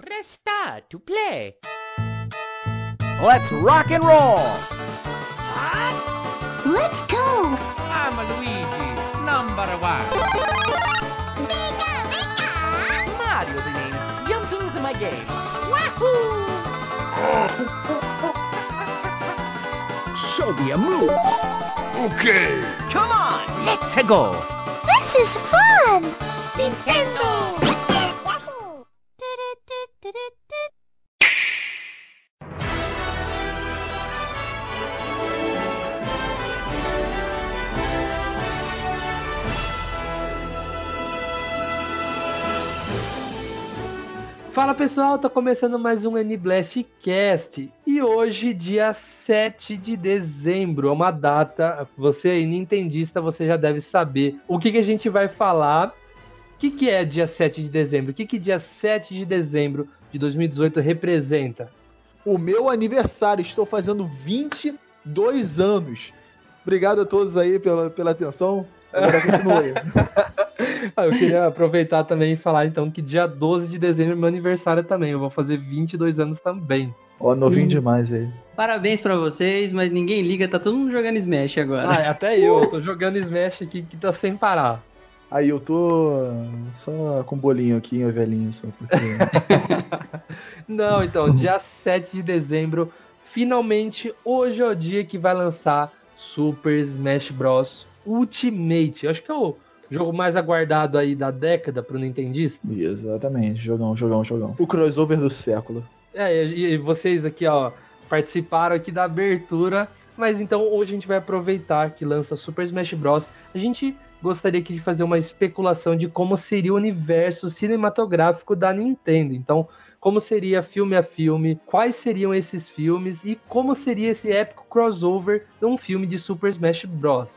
Press star to play. Let's rock and roll! Let's go! I'm Luigi, number one. Mario's the name. Jumping's my game. Wahoo! Show me your moves. Okay. Come on! Let's go! This is fun! Nintendo! Fala pessoal, tá começando mais um N-Blast Cast e hoje, dia 7 de dezembro, é uma data, você aí nintendista, você já deve saber o que, que a gente vai falar. O que, que é dia 7 de dezembro? O que, que dia 7 de dezembro de 2018 representa? O meu aniversário, estou fazendo 22 anos. Obrigado a todos aí pela, pela atenção. Agora continue. Ah, Eu queria aproveitar também e falar então que dia 12 de dezembro é meu aniversário também, eu vou fazer 22 anos também. Ó, novinho demais aí. Parabéns pra vocês, mas ninguém liga, tá todo mundo jogando Smash agora. Ah, até eu, eu tô jogando Smash aqui que tá sem parar. Aí eu tô só com bolinho aqui, ó, velhinho, só porque. Não, então, dia 7 de dezembro, finalmente, hoje é o dia que vai lançar Super Smash Bros. Ultimate. Acho que é o jogo mais aguardado aí da década pro Nintendista. Exatamente, jogão, jogão, jogão. O crossover do século. É, e, e vocês aqui, ó, participaram aqui da abertura, mas então hoje a gente vai aproveitar que lança Super Smash Bros. A gente gostaria aqui de fazer uma especulação de como seria o universo cinematográfico da Nintendo. Então, como seria filme a filme, quais seriam esses filmes e como seria esse épico crossover de um filme de Super Smash Bros.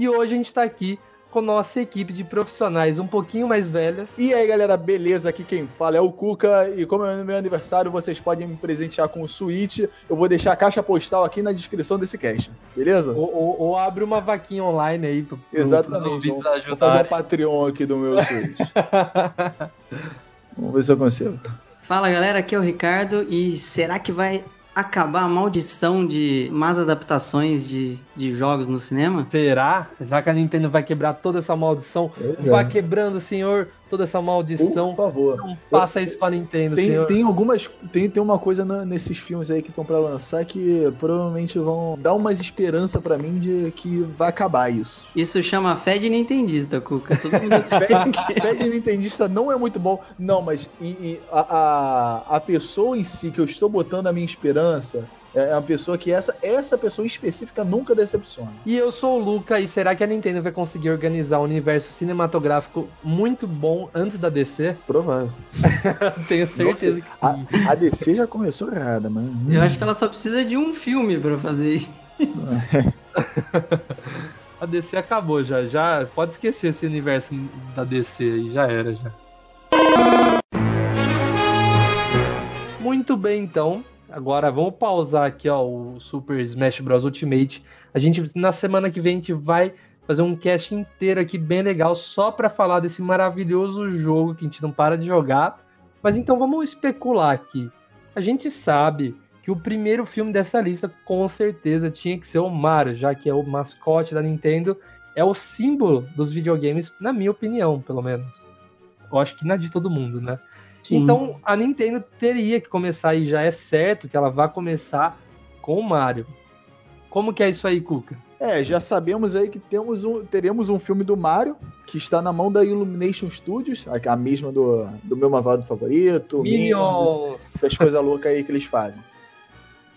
E hoje a gente tá aqui com nossa equipe de profissionais um pouquinho mais velhas. E aí, galera, beleza? Aqui quem fala é o Cuca. E como é o meu aniversário, vocês podem me presentear com o Switch. Eu vou deixar a caixa postal aqui na descrição desse cast. Beleza? Ou, ou- ou abre uma vaquinha online aí pro, pro, Exatamente. ouvintes Vou, vou fazer o ajudarem. Patreon aqui do meu Switch. Vamos ver se eu consigo. Fala galera, aqui é o Ricardo e será que vai acabar a maldição de más adaptações de, de jogos no cinema? Será? Já que a Nintendo vai quebrar toda essa maldição, Pois é. vai quebrando, senhor, toda essa maldição. Por favor. Não faça isso pra Nintendo, Tem, senhor. tem algumas. Tem, tem uma coisa na- nesses filmes aí que estão pra lançar que provavelmente vão dar umas esperança pra mim de que vai acabar isso. Isso chama fé de nintendista, Cuca. Todo mundo Pé pé de Nintendista não é muito bom. Não, mas e- e a, a, a pessoa em si que eu estou botando a minha esperança é uma pessoa que essa, essa pessoa específica nunca decepciona. E eu sou o Luca, e será que a Nintendo vai conseguir organizar um universo cinematográfico muito bom antes da DC? Provável. Tenho certeza Nossa, que a, a DC já começou errada, mano. Eu acho que ela só precisa de um filme pra fazer isso. A DC acabou já. Já pode esquecer esse universo da DC aí, já era já. Muito bem, então. Agora vamos pausar aqui, ó, o Super Smash Bros Ultimate. A gente na semana que vem a gente vai fazer um cast inteiro aqui bem legal só pra falar desse maravilhoso jogo que a gente não para de jogar. Mas então vamos especular aqui. A gente sabe que o primeiro filme dessa lista com certeza tinha que ser o Mario, já que é o mascote da Nintendo, é o símbolo dos videogames, na minha opinião, pelo menos. Eu acho que na de todo mundo, né? Sim. Então a Nintendo teria que começar e já é certo que ela vai começar com o Mario. Como que é isso aí, Cuca? É, já sabemos aí que temos um, teremos um filme do Mario, que está na mão da Illumination Studios, a, a mesma do, do meu malvado favorito, Minions, Minions! essas coisas loucas aí que eles fazem.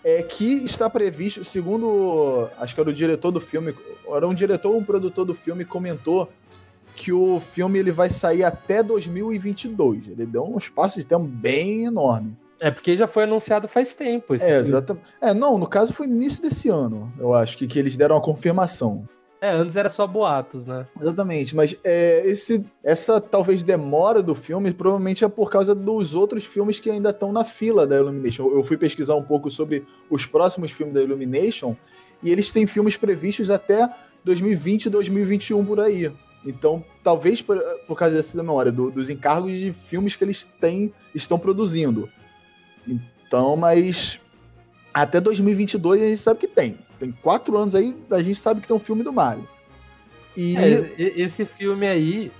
É que está previsto, segundo, acho que era o diretor do filme, era um diretor ou um produtor do filme, comentou que o filme ele vai sair até 2022. Ele deu um espaço de tempo bem enorme. É porque já foi anunciado faz tempo. É, exatamente. É, não, no caso foi no início desse ano, eu acho que, que eles deram a confirmação. É, antes era só boatos, né? Exatamente, mas é, esse, essa talvez demora do filme provavelmente é por causa dos outros filmes que ainda estão na fila da Illumination. Eu fui pesquisar um pouco sobre os próximos filmes da Illumination e eles têm filmes previstos até 2020 e 2021 por aí. Então, talvez por, por causa dessa memória, do- dos encargos de filmes que eles têm, estão produzindo. Então, mas até 2022 a gente sabe que tem. Tem quatro anos aí, a gente sabe que tem um filme do Mario. E É, esse filme aí,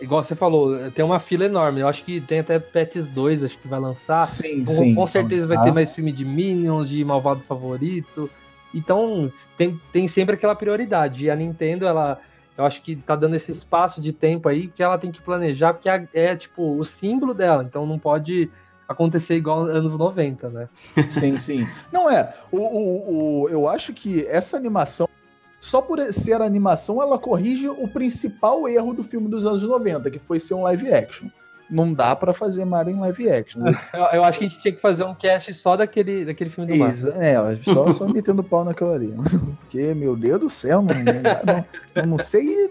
igual você falou, tem uma fila enorme. Eu acho que tem até Pets 2, acho que vai lançar. sim, Com, sim. com certeza vai Ah, ter mais filme de Minions, de Malvado Favorito. Então, tem, tem sempre aquela prioridade. E a Nintendo, ela. Eu acho que tá dando esse espaço de tempo aí que ela tem que planejar, porque é, tipo o símbolo dela. Então não pode acontecer igual anos 90, né? Sim, sim. Não é. O, o, o- eu acho que essa animação, só por ser animação, ela corrige o principal erro do filme dos anos 90, que foi ser um live action. Não dá pra fazer Mario em live action. Eu, eu acho que a gente tinha que fazer um cast só daquele, daquele filme do Mario. Isso, é, só, só metendo pau naquela ali. Porque, meu Deus do céu, não, não, não, não sei.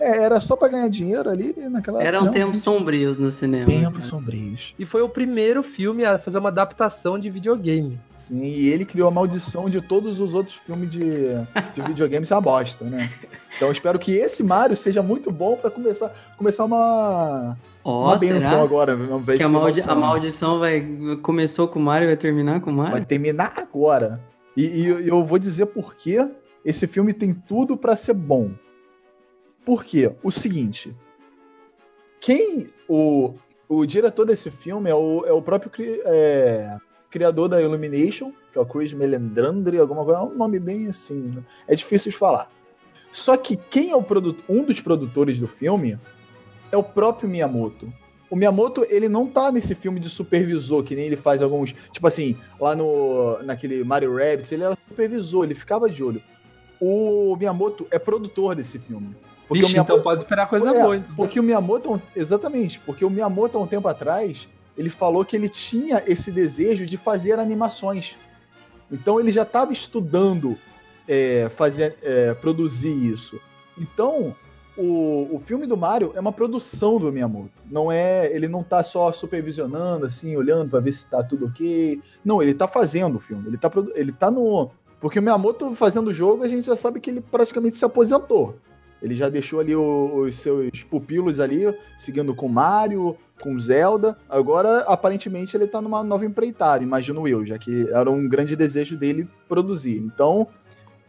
É, era só pra ganhar dinheiro ali naquela Eram não, tempos sombrios no cinema. tempos sombrios. E foi o primeiro filme a fazer uma adaptação de videogame. Sim, e ele criou a maldição de todos os outros filmes de, de videogame, isso é uma bosta, né? Então eu espero que esse Mario seja muito bom pra começar, começar uma, Ó, uma benção será agora. que a, ser maldi- a maldição. vai começou com o Mario e vai terminar com o Vai Mario? terminar agora. E, e eu- eu vou dizer por que esse filme tem tudo pra ser bom. Por quê? O seguinte. Quem. O, o diretor desse filme é o, é o próprio cri- é, criador da Illumination, que é o Chris Melendrandri, alguma coisa. É um nome bem assim. né? É difícil de falar. Só que quem é o produ- um dos produtores do filme é o próprio Miyamoto. O Miyamoto, ele não tá nesse filme de supervisor, que nem ele faz alguns. Tipo assim, lá no naquele Mario Rabbids, ele era supervisor, ele ficava de olho. O Miyamoto é produtor desse filme. Porque Vixe, o Miyamoto, então pode esperar coisa É, boa. Então. porque o Miyamoto, exatamente, porque o Miyamoto há um tempo atrás, ele falou que ele tinha esse desejo de fazer animações. Então ele já estava estudando é, fazer, é, produzir isso. Então o, o filme do Mario é uma produção do Miyamoto. Não é, ele não tá só supervisionando assim, olhando para ver se tá tudo ok. Não, ele tá fazendo o filme. Ele tá, produ- ele tá no porque o Miyamoto fazendo o jogo, a gente já sabe que ele praticamente se aposentou. Ele já deixou ali o- os seus pupilos ali, seguindo com Mario, com Zelda. Agora, aparentemente, ele tá numa nova empreitada, imagino eu, já que era um grande desejo dele produzir. Então,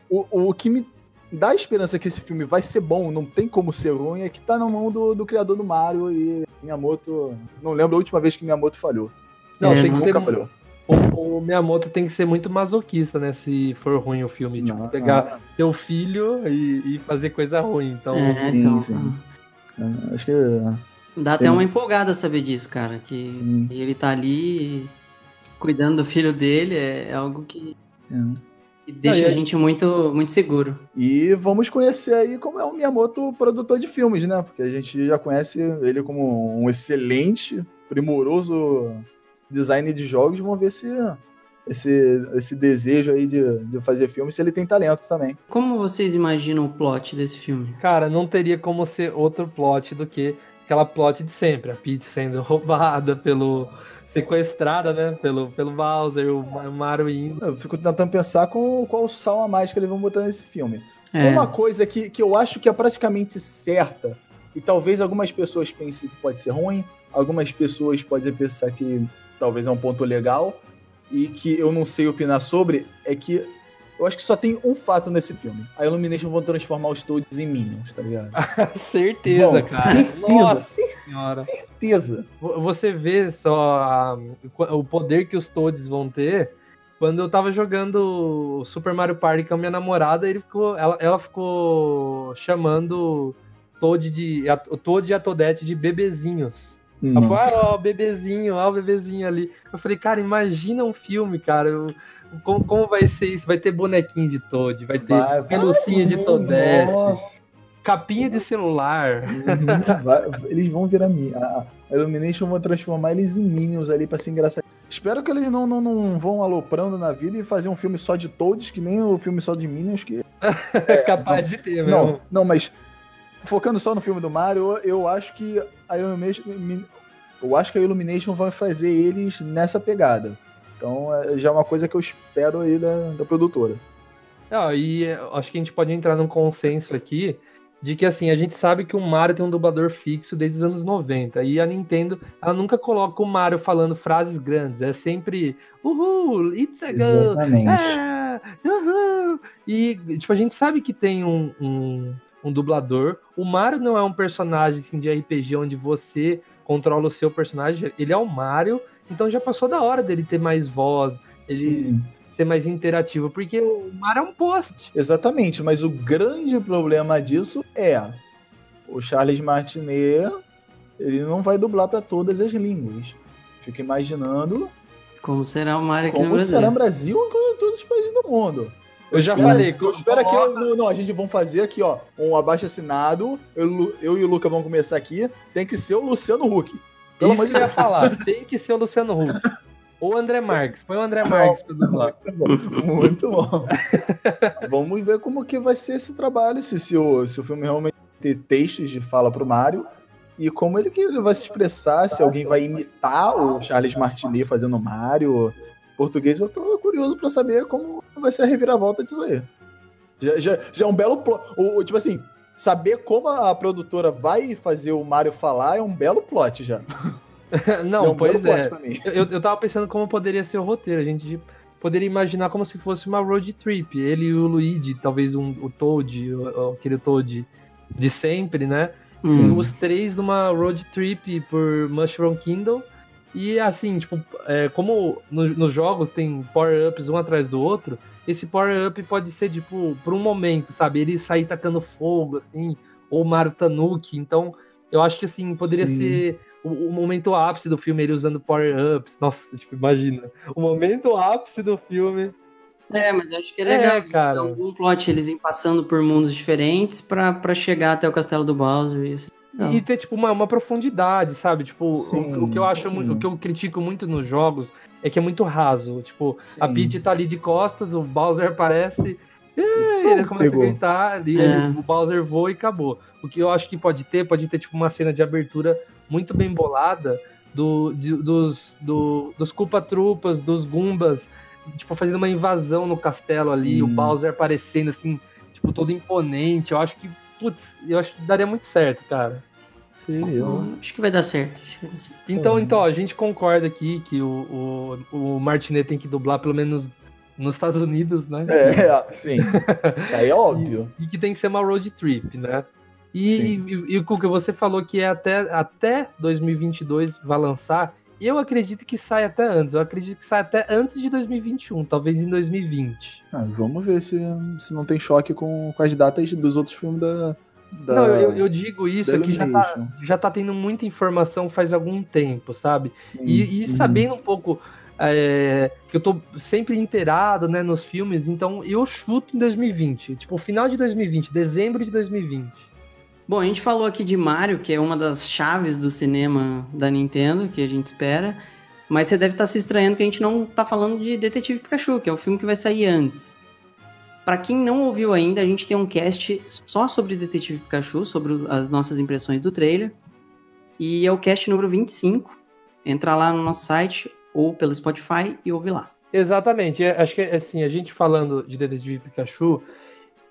o, o que me dá esperança que esse filme vai ser bom, não tem como ser ruim, é que tá na mão do, do criador do Mario e Miyamoto. Não lembro a última vez que Miyamoto falhou. Não, É, tem que Nunca falhou. O, o Miyamoto tem que ser muito masoquista, né? Se for ruim o filme. Tipo, Não, pegar teu filho e, e fazer coisa ruim. Então, É, sim, então. sim. ah, Acho que. Dá até Sim. uma empolgada saber disso, cara. Que Sim. ele tá ali cuidando do filho dele é, é algo que, é. deixa Não, a gente muito, muito seguro. E vamos conhecer aí como é o Miyamoto produtor de filmes, né? Porque a gente já conhece ele como um excelente, primoroso designer de jogos. Vamos ver se esse, esse desejo aí de, de fazer filme, se ele tem talento também. Como vocês imaginam o plot desse filme? cara, não teria como ser outro plot do que aquela plot de sempre. A Peach sendo roubada pelo. sequestrada, né? Pelo, pelo Bowser, o Ma- Mario indo. Eu fico tentando pensar com qual sal a mais que eles vão botar nesse filme. É, Uma coisa que, que eu acho que é praticamente certa, e talvez algumas pessoas pensem que pode ser ruim, algumas pessoas podem pensar que talvez é um ponto legal, e que eu não sei opinar sobre, é que eu acho que só tem um fato nesse filme. A Illumination vão transformar os Toads em Minions, tá ligado? certeza, Vão, cara. Certeza, Nossa senhora. certeza. Vo- Você vê só a- o poder que os Toads vão ter. Quando eu tava jogando Super Mario Party com a minha namorada, ele ficou, ela, ela ficou chamando Toad de, a- o Toad e a Toadette de bebezinhos. Falou, ah, ó, o bebezinho, ó, o bebezinho ali. Eu falei, cara, imagina um filme, cara. eu- como, como vai ser isso? Vai ter bonequinho de Toad, vai ter Vai, vai. pelucinha de Toadette, Nossa. capinha de celular. Uhum, vai- eles vão virar a, a Illumination vão transformar eles em Minions ali pra ser engraçado. Espero que eles não, não, não vão aloprando na vida e fazer um filme só de Toads, que nem o filme só de Minions, que É capaz de ter, Não, mesmo. não, mas focando só no filme do Mario, eu acho que a Illumination, eu acho que a Illumination vai fazer eles nessa pegada. Então é, já é uma coisa que eu espero aí da, da produtora. Não, e eh, acho que a gente pode entrar num consenso aqui de que assim, a gente sabe que o Mario tem um dublador fixo desde os anos 90 e a Nintendo, ela nunca coloca o Mario falando frases grandes, é sempre uhul, it's a go, Exatamente. é, uhul. E tipo, a gente sabe que tem um, um, um dublador. O Mario não é um personagem assim, de RPG onde você controla o seu personagem, ele é o Mario, então já passou da hora dele ter mais voz, ele Sim. ser mais interativo, porque o Mario é um post. Exatamente, mas o grande problema disso é o Charles Martinet, ele não vai dublar para todas as línguas. Fico imaginando Como será o Mario aqui no como Brasil? será no Brasil e em todos os países do mundo. Eu já falei, Eu espero que eu, não, a gente vamos fazer aqui, ó, um abaixo assinado. Eu, eu e o Luca vamos começar aqui. Tem que ser o Luciano Huck. Pelo Isso amor de que eu ia Deus. falar, tem que ser o Luciano Huck. Ou o André Marques, põe o André Marques pra dublar. Muito bom. Vamos ver como que vai ser esse trabalho, se, se, o, se o filme realmente ter textos de fala pro Mario e como ele que ele vai se expressar, se alguém vai imitar o Charles Martinet fazendo o Mario. Português, eu tô curioso pra saber como vai ser a reviravolta disso aí. Já, já, já é um belo plot. O, tipo assim, saber como a produtora vai fazer o Mario falar é um belo plot já. Não, é um pois belo plot é. pra mim. Eu, eu tava pensando como poderia ser o roteiro. A gente poderia imaginar como se fosse uma road trip. Ele e o Luigi, talvez um, o Toad, aquele Toad de sempre, né? Hum. Os três numa road trip por Mushroom Kingdom. E assim, tipo, é, como no- nos jogos tem power-ups um atrás do outro, esse power-up pode ser, tipo, por um momento, sabe? Ele sair tacando fogo, assim, ou Mario Tanuki. Então, eu acho que, assim, poderia Sim. ser o, o momento ápice do filme, ele usando power-ups. Nossa, tipo, imagina. O momento ápice do filme. É, mas eu acho que é É, legal. cara. Então, algum plot, eles iam passando por mundos diferentes pra, pra chegar até o castelo do Bowser. Isso. Não. E ter, tipo, uma, uma profundidade, sabe? Tipo, Sim, o, o que eu acho sim. muito, o que eu critico muito nos jogos é que é muito raso. Tipo, a Sim. Peach tá ali de costas, o Bowser aparece, e ele começa Pegou. a gritar, e É. o Bowser voa e acabou. O que eu acho que pode ter, pode ter, tipo, uma cena de abertura muito bem bolada do, de- dos, do, dos Culpa-Trupas, dos Gumbas, tipo, fazendo uma invasão no castelo ali, Sim. o Bowser aparecendo, assim, tipo, todo imponente. Eu acho que, putz, eu acho que daria muito certo, cara. Seria. Hum, Acho que vai dar certo. Acho que vai dar certo. Então, então, ó, a gente concorda aqui que o, o, o Martinet tem que dublar pelo menos nos Estados Unidos, né? É, sim. Isso aí é óbvio. E que tem que ser uma road trip, né? E, Sim. e, e Cuca, você falou que é até, até 2022 vai lançar. Eu acredito que sai até antes. Eu acredito que sai até antes de 2021, talvez em 2020. Ah, vamos ver se, se não tem choque com, com as datas dos outros filmes da. da Não, eu, eu digo isso da que já tá, já tá tendo muita informação faz algum tempo, sabe? Sim. E, e sabendo um pouco é, que eu tô sempre inteirado né, nos filmes, então eu chuto em 2020. Tipo, final de 2020, dezembro de 2020. Bom, a gente falou aqui de Mario, que é uma das chaves do cinema da Nintendo, que a gente espera. Mas você deve estar se estranhando que a gente não tá falando de Detetive Pikachu, que é o filme que vai sair antes. Pra quem não ouviu ainda, a gente tem um cast só sobre Detetive Pikachu, sobre as nossas impressões do trailer. E é o cast número 25. Entra lá no nosso site ou pelo Spotify e ouve lá. Exatamente. é, Acho que assim, a gente falando de Detetive Pikachu,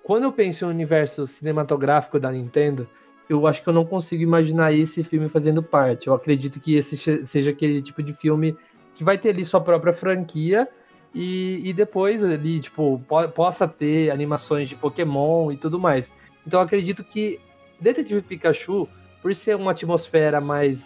quando eu penso no universo cinematográfico da Nintendo, eu acho que eu não consigo imaginar esse filme fazendo parte. Eu acredito que esse seja aquele tipo de filme que vai ter ali sua própria franquia e, e depois ali, tipo, po- possa ter animações de Pokémon e tudo mais. Então eu acredito que Detetive Pikachu, por ser uma atmosfera mais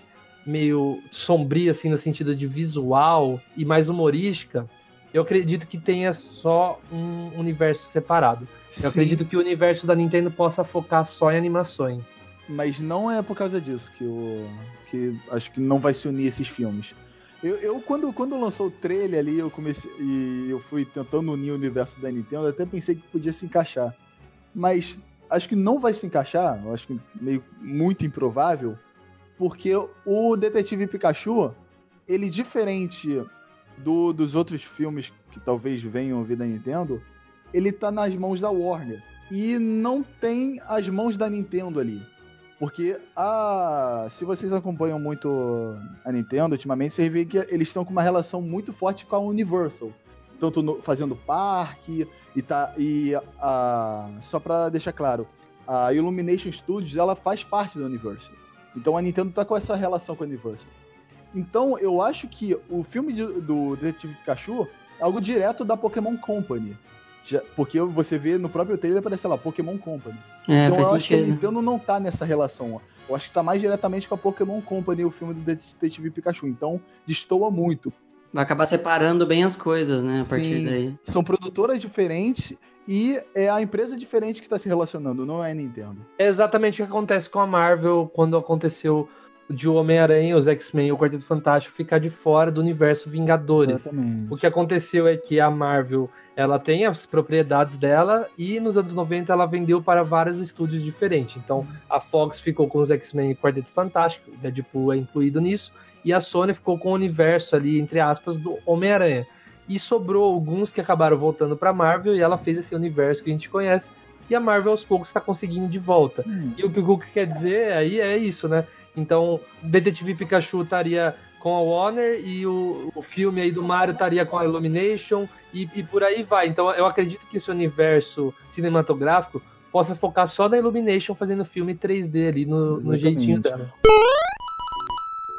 meio sombria, assim, no sentido de visual e mais humorística, eu acredito que tenha só um universo separado. Eu Sim, acredito que o universo da Nintendo possa focar só em animações. Mas não é por causa disso que eu. que acho que não vai se unir esses filmes. Eu, eu, quando, quando lançou o trailer ali, eu comecei. E eu fui tentando unir o universo da Nintendo, até pensei que podia se encaixar. Mas acho que não vai se encaixar, acho que meio muito improvável, porque o Detetive Pikachu, ele diferente do, dos outros filmes que talvez venham vir da Nintendo, ele tá nas mãos da Warner. E não tem as mãos da Nintendo ali. Porque a, se vocês acompanham muito a Nintendo ultimamente, vocês veem que eles estão com uma relação muito forte com a Universal. Tanto no- fazendo parque e tá. E a, só pra deixar claro, a Illumination Studios, ela faz parte da Universal. Então a Nintendo tá com essa relação com a Universal. Então eu acho que o filme de- do Detetive Pikachu é algo direto da Pokémon Company. Já- porque você vê no próprio trailer, aparece lá, Pokémon Company. É, então faz eu acho que a. Nintendo não tá nessa relação. ó. Eu acho que tá mais diretamente com a Pokémon Company o filme do Detetive Pikachu. Então destoa muito. Vai acabar separando bem as coisas, né? A partir Sim. daí. São produtoras diferentes e é a empresa diferente que está se relacionando, não é a Nintendo. É exatamente o que acontece com a Marvel quando aconteceu de o Homem-Aranha, os X-Men e o Quarteto Fantástico ficar de fora do universo Vingadores. Exatamente. O que aconteceu é que a Marvel ela tem as propriedades dela e nos anos 90 ela vendeu para vários estúdios diferentes. Então a Fox ficou com os X-Men e Quarteto Fantástico, Deadpool é incluído nisso, e a Sony ficou com o universo ali, entre aspas, do Homem-Aranha. E sobrou alguns que acabaram voltando para Marvel e ela fez esse universo que a gente conhece. E a Marvel aos poucos está conseguindo de volta. Hum, E o que o Google quer dizer aí é isso, né? Então, Detetive Pikachu estaria com a Warner e o, o filme aí do Mario estaria com a Illumination e, e por aí vai. Então, eu acredito que esse universo cinematográfico possa focar só na Illumination fazendo filme 3D ali no, no jeitinho dela.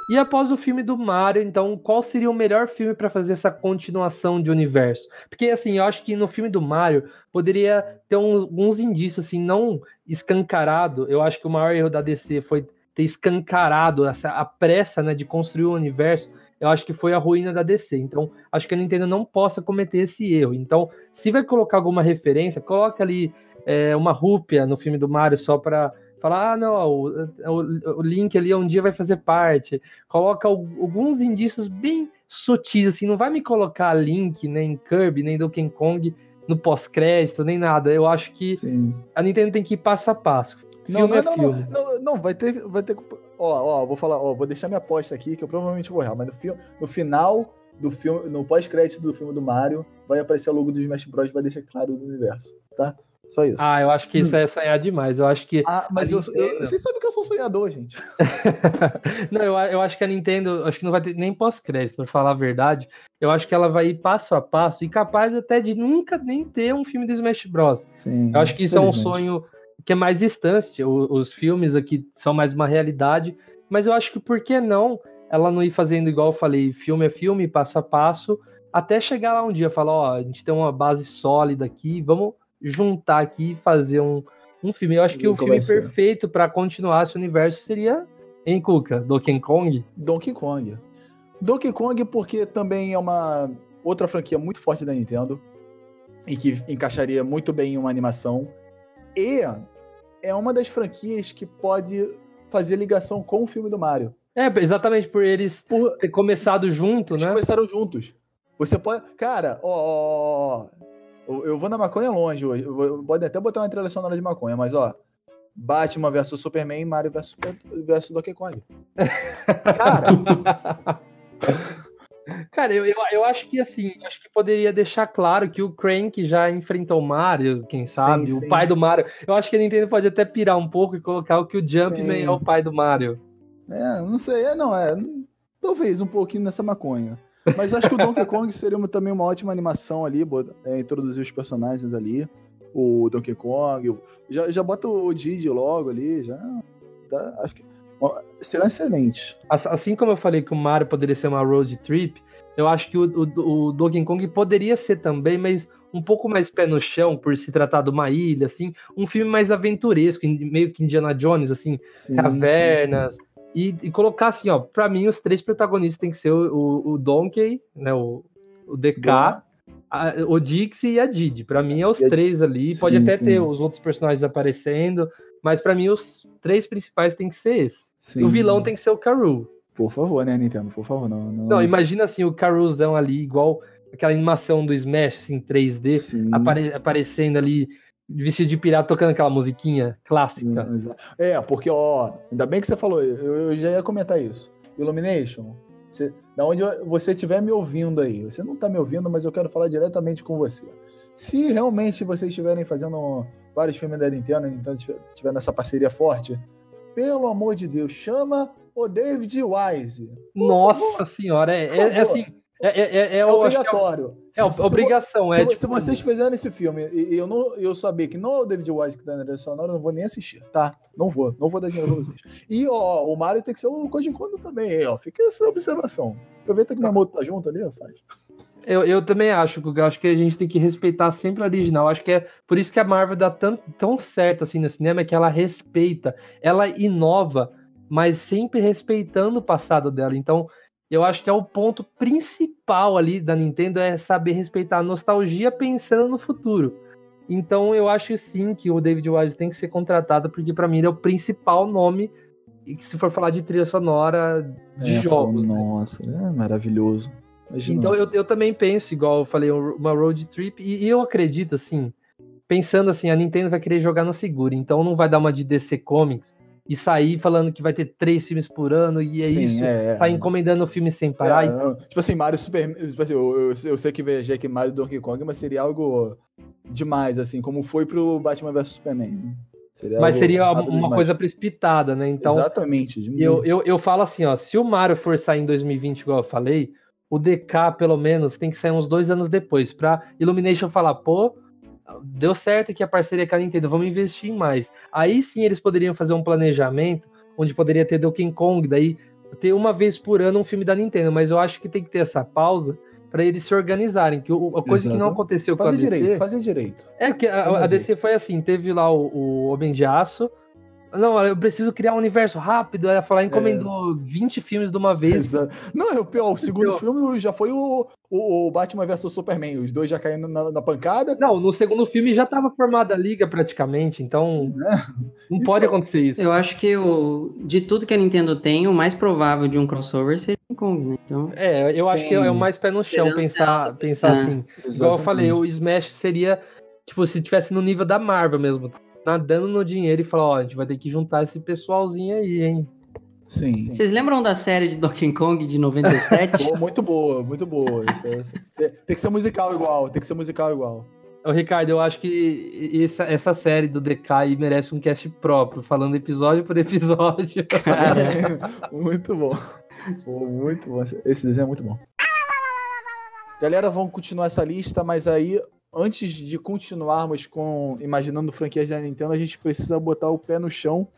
E após o filme do Mario, então, qual seria o melhor filme para fazer essa continuação de universo? Porque, assim, eu acho que no filme do Mario poderia ter uns, alguns indícios, assim, não escancarado. Eu acho que o maior erro da DC foi ter escancarado essa, a pressa né, de construir o universo. Eu acho que foi a ruína da DC. Então, acho que a Nintendo não possa cometer esse erro. Então, se vai colocar alguma referência, coloca ali é, uma rúpia no filme do Mario só para falar, ah, não, o, o, o Link ali um dia vai fazer parte. Coloca al- alguns indícios bem sutis, assim, não vai me colocar Link, nem Kirby, nem Donkey Kong no pós-crédito, nem nada. Eu acho que Sim. a Nintendo tem que ir passo a passo. Não, Filme não, é não, filme. não, não, não, vai ter, vai ter. Ó, ó, vou falar, ó, vou deixar minha aposta aqui, que eu provavelmente vou errar, mas no, fi- no final do filme, no pós-crédito do filme do Mario, vai aparecer a logo do Smash Bros. vai deixar claro do universo, tá? Só isso. Ah, eu acho que isso é sonhar demais. Eu acho que. Ah, mas eu, eu, Nintendo- vocês sabem que eu sou sonhador, gente. não, eu, eu acho que a Nintendo, acho que não vai ter nem pós-crédito, pra falar a verdade. Eu acho que ela vai ir passo a passo e capaz até de nunca nem ter um filme do Smash Bros. Sim. Eu acho que isso é um sonho que é mais distante. O- os filmes aqui são mais uma realidade. Mas eu acho que por que não ela não ir fazendo igual eu falei, filme é filme, passo a passo, até chegar lá um dia e falar, ó, a gente tem uma base sólida aqui, vamos juntar aqui e fazer um, um filme. Eu acho que o filme ser. perfeito pra continuar esse universo seria em Cuca, Donkey Kong. Donkey Kong. Donkey Kong porque também é uma outra franquia muito forte da Nintendo e que encaixaria muito bem em uma animação. E é uma das franquias que pode fazer ligação com o filme do Mario. É, exatamente por eles Por, ter começado junto, eles né? começaram juntos. Você pode. Cara, ó, ó, ó, eu- vou na maconha longe hoje. Pode até botar uma trilha sonora de maconha, mas ó. Batman vs Superman, Mario vs Donkey Kong. Cara, Cara, eu, eu, eu acho que assim, acho que poderia deixar claro que o Crank já enfrentou o Mario, quem sabe, Sim, o sim. pai do Mario. Eu acho que a Nintendo pode até pirar um pouco e colocar o que o Jumpman Sim. é o pai do Mario. É, não sei, é, não, é. Talvez um pouquinho nessa maconha. Mas acho que o Donkey Kong seria uma- também uma ótima animação ali, é, introduzir os personagens ali. O Donkey Kong, já, já bota o Didi logo ali, já. tá, acho que será excelente. As- Assim como eu falei que o Mario poderia ser uma road trip, eu acho que o, o, o Donkey Kong poderia ser também, mas um pouco mais pé no chão, por se tratar de uma ilha, assim, um filme mais aventuresco, meio que Indiana Jones, assim, Sim, cavernas. E, e colocar assim, ó, pra mim os três protagonistas tem que ser o, o, o Donkey, né, o, o DK, a- o Dixie e a Didi. Pra mim é os E três ali, pode Sim, até sim. ter os outros personagens aparecendo, mas pra mim os três principais tem que ser esses. Sim. O vilão tem que ser o Karoo. Por favor, né, Nintendo? Por favor, não. Não, Não, imagina assim, o Karoozão ali, igual aquela animação do Smash, assim, 3D, Sim. apare- aparecendo ali, vestido de pirata, tocando aquela musiquinha clássica. É, porque, ó, ainda bem que você falou, eu, eu já ia comentar isso. Illumination, você, da onde você estiver me ouvindo aí, você não tá me ouvindo, mas eu quero falar diretamente com você. Se realmente vocês estiverem fazendo vários filmes da Nintendo, estiver estiver nessa parceria forte, pelo amor de Deus, chama o David Wise. Nossa senhora, é, é- é favor. assim, É, é, é, é, É é- obrigatório. é, Se- se- obrigação. Se, é, vo- tipo, se vocês fizerem esse filme e e eu não eu saber que não é o David Wise que tá na direção sonora, eu não vou nem assistir, tá? Não vou, não vou dar dinheiro pra vocês. E ó, o Mario tem que ser o Koji Kondo também, ó. Fica essa observação. Aproveita que o Mamoto tá junto ali, ó, faz. Eu, eu também acho, Guga. Acho que a gente tem que respeitar sempre a original. Acho que é por isso que a Marvel dá tão, tão certo assim no cinema, é que ela respeita, ela inova, mas sempre respeitando o passado dela. Então, eu acho que é o ponto principal ali da Nintendo é saber respeitar a nostalgia pensando no futuro. Então, eu acho sim que o David Wise tem que ser contratado, porque pra mim ele é o principal nome, e que se for falar de trilha sonora de É, jogos. né? Nossa, é maravilhoso. Imagina. Então eu, eu também penso, igual eu falei, uma road trip, e, e eu acredito, assim, pensando assim, a Nintendo vai querer jogar no seguro, então não vai dar uma de DC Comics e sair falando que vai ter três filmes por ano e é Sim, isso, é, é. sair encomendando filme sem parar. É, não, tipo assim, Mario Super. Tipo assim, eu, eu, eu sei que veja aqui Mario Donkey Kong, mas seria algo demais, assim, como foi pro Batman vs Superman. né? Seria mas seria uma demais. coisa precipitada, né? Então, Exatamente. eu, eu, eu falo assim, ó, se o Mario for sair em 2020, igual eu falei, o DK, pelo menos, tem que sair uns dois anos depois, pra Illumination falar, pô, deu certo aqui a parceria com a Nintendo, vamos investir em mais. Aí sim eles poderiam fazer um planejamento, onde poderia ter Donkey Kong, daí ter uma vez por ano um filme da Nintendo, mas eu acho que tem que ter essa pausa para eles se organizarem, que o- a coisa que não Exato. aconteceu com a Fazer DC... direito, fazer direito. É, porque a, a fazer. DC foi assim, teve lá o, o Homem de Aço. Não, eu preciso criar um universo rápido. Ela falou, encomendou 20 filmes de uma vez. Exato. Não, é o pior, o segundo Pior. filme já foi o, o, o Batman vs Superman, os dois já caindo na, na pancada. Não, no segundo filme já estava formada a liga praticamente, então não pode acontecer isso. Eu acho que o, de tudo que a Nintendo tem, o mais provável de um crossover seria o Kong, né? Então, É, eu acho que Sim. é o mais pé no chão Esperança pensar, pensar É. assim. Igual eu falei, o Smash seria, tipo, se tivesse no nível da Marvel mesmo, nadando no dinheiro e falar, ó, a gente vai ter que juntar esse pessoalzinho aí, hein? Sim. vocês lembram da série de Donkey Kong de 97? Pô, muito boa, muito boa. Isso é- isso é- tem que ser musical igual, tem que ser musical igual. Ô, Ricardo, eu acho que essa, essa série do DK merece um cast próprio, falando episódio por episódio. muito bom. Pô, muito bom. Esse desenho é muito bom. Galera, vamos continuar essa lista, mas aí, antes de continuarmos com imaginando franquias da Nintendo, a gente precisa botar o pé no chão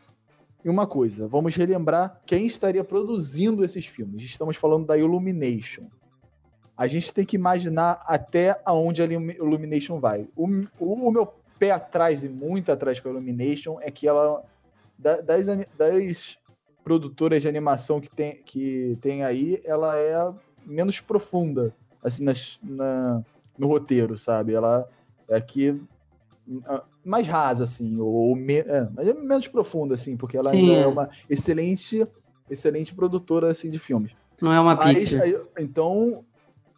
em uma coisa. Vamos relembrar quem estaria produzindo esses filmes. Estamos falando da Illumination. A gente tem que imaginar até aonde a Illumi- Illumination vai. O, o- o meu pé atrás e muito atrás com a Illumination é que ela da- das, das produtoras de animação que tem, que tem aí, ela é menos profunda assim nas- na, no roteiro, sabe? Ela é aqui ah, mais rasa assim, ou me- é, mas é menos profunda assim, porque ela é. uma excelente excelente produtora assim de filmes. Não é uma Mas, aí, então,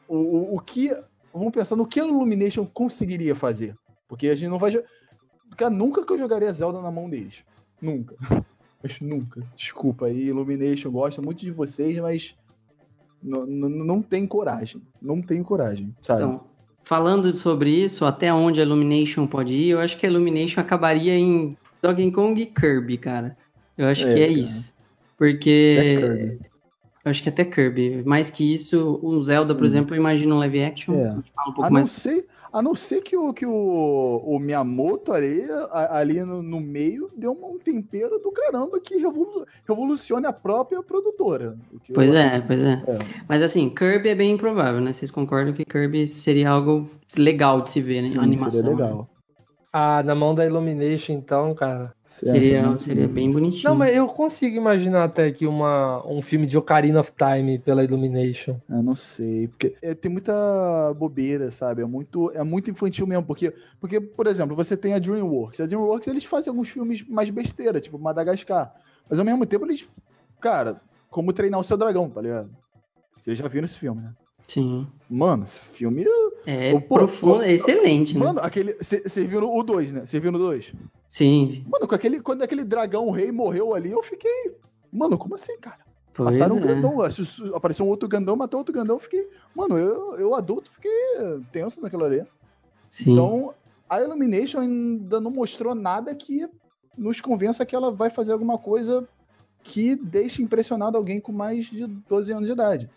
o, o, que. Vamos pensar no que a Illumination conseguiria fazer. Porque a gente não vai. Cara, nunca que eu jogaria Zelda na mão deles. Nunca. Mas nunca. Desculpa aí, Illumination, gosto muito de vocês, mas. Não, não, não tem coragem. Não tem coragem, sabe? Então, falando sobre isso, até onde a Illumination pode ir, eu acho que a Illumination acabaria em Donkey Kong e Kirby, cara. Eu acho É, que é cara. isso. Porque. Eu acho que até Kirby. Mais que isso, o Zelda, por Sim. exemplo, eu imagino um live action. É. Um pouco A não, mais. ser, a não ser que o, que o, o Miyamoto ali, a- ali no, no meio deu um tempero do caramba que revolu- revolucione a própria produtora. O que eu- Pois é, pois é. É. Mas assim, Kirby é bem improvável, né? Vocês concordam que Kirby seria algo legal de se ver, né? Sim, Uma animação. seria legal. ah, na mão da Illumination, então, cara. Seria, Sim, seria bem bonitinho. Não, mas eu consigo imaginar até que uma, um filme de Ocarina of Time pela Illumination. Eu não sei, porque é, tem muita bobeira, sabe? É muito, é muito infantil mesmo, porque, porque, por exemplo, você tem a DreamWorks. A DreamWorks, eles fazem alguns filmes mais besteira, tipo Madagascar. Mas ao mesmo tempo, eles, cara, como treinar o seu dragão, tá ligado? Vocês já viram esse filme, né? Sim. Mano, esse filme. É profundo, é excelente, né? Mano, aquele. Você viu o 2, né? Você viu no 2? Sim, Mano, com aquele, quando aquele dragão rei morreu ali, eu fiquei. Mano, como assim, cara? pois Mataram um é. grandão. assu- Apareceu um outro grandão, matou outro grandão. Eu fiquei. Mano, eu, eu adulto fiquei tenso naquela ali. Sim. Então, a Illumination ainda não mostrou nada que nos convença que ela vai fazer alguma coisa que deixe impressionado alguém com mais de 12 anos de idade.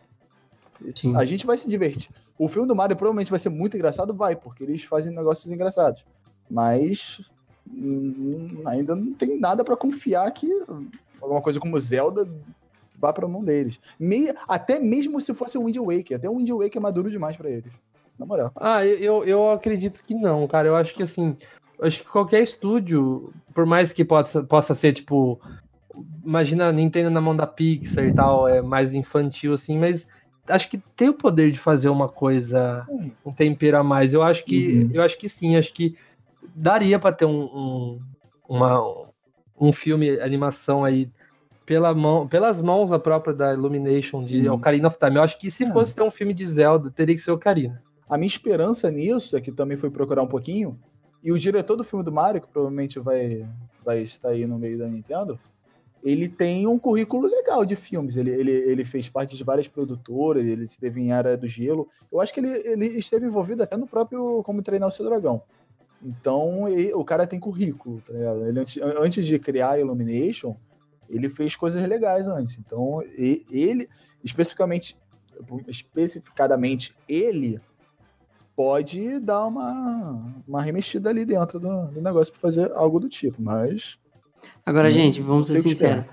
Sim. A gente vai se divertir. O filme do Mario provavelmente vai ser muito engraçado, vai, porque eles fazem negócios engraçados. Mas ainda não tem nada pra confiar que alguma coisa como Zelda vá pra mão deles. Até mesmo se fosse o Wind Waker. Até o Wind Waker é maduro demais pra eles. Na moral. Ah, eu, eu, acredito que não, cara. Eu acho que assim, acho que qualquer estúdio, por mais que possa, possa ser, tipo, imagina a Nintendo na mão da Pixar e tal, é mais infantil, assim, mas acho que tem o poder de fazer uma coisa, Hum. um tempero a mais. Eu acho que, Uhum. eu acho que sim, acho que daria pra ter um, um, uma, um filme, animação aí pela mão, pelas mãos a própria da Illumination de Sim. Ocarina of Time. Eu acho que se É. fosse ter um filme de Zelda, teria que ser Ocarina. A minha esperança nisso é que também foi procurar um pouquinho. E o diretor do filme do Mario, que provavelmente vai, vai estar aí no meio da Nintendo, ele tem um currículo legal de filmes. Ele, ele, ele fez parte de várias produtoras, ele esteve em Área do Gelo. Eu acho que ele, ele esteve envolvido até no próprio Como Treinar o Seu Dragão. Então, e- o cara tem currículo, tá ligado? Ele, antes, antes de criar a Illumination, ele fez coisas legais antes. Então, ele, especificamente, especificadamente ele, pode dar uma, uma remexida ali dentro do, do negócio para fazer algo do tipo, mas Agora, Não- gente, vamos ser sinceros.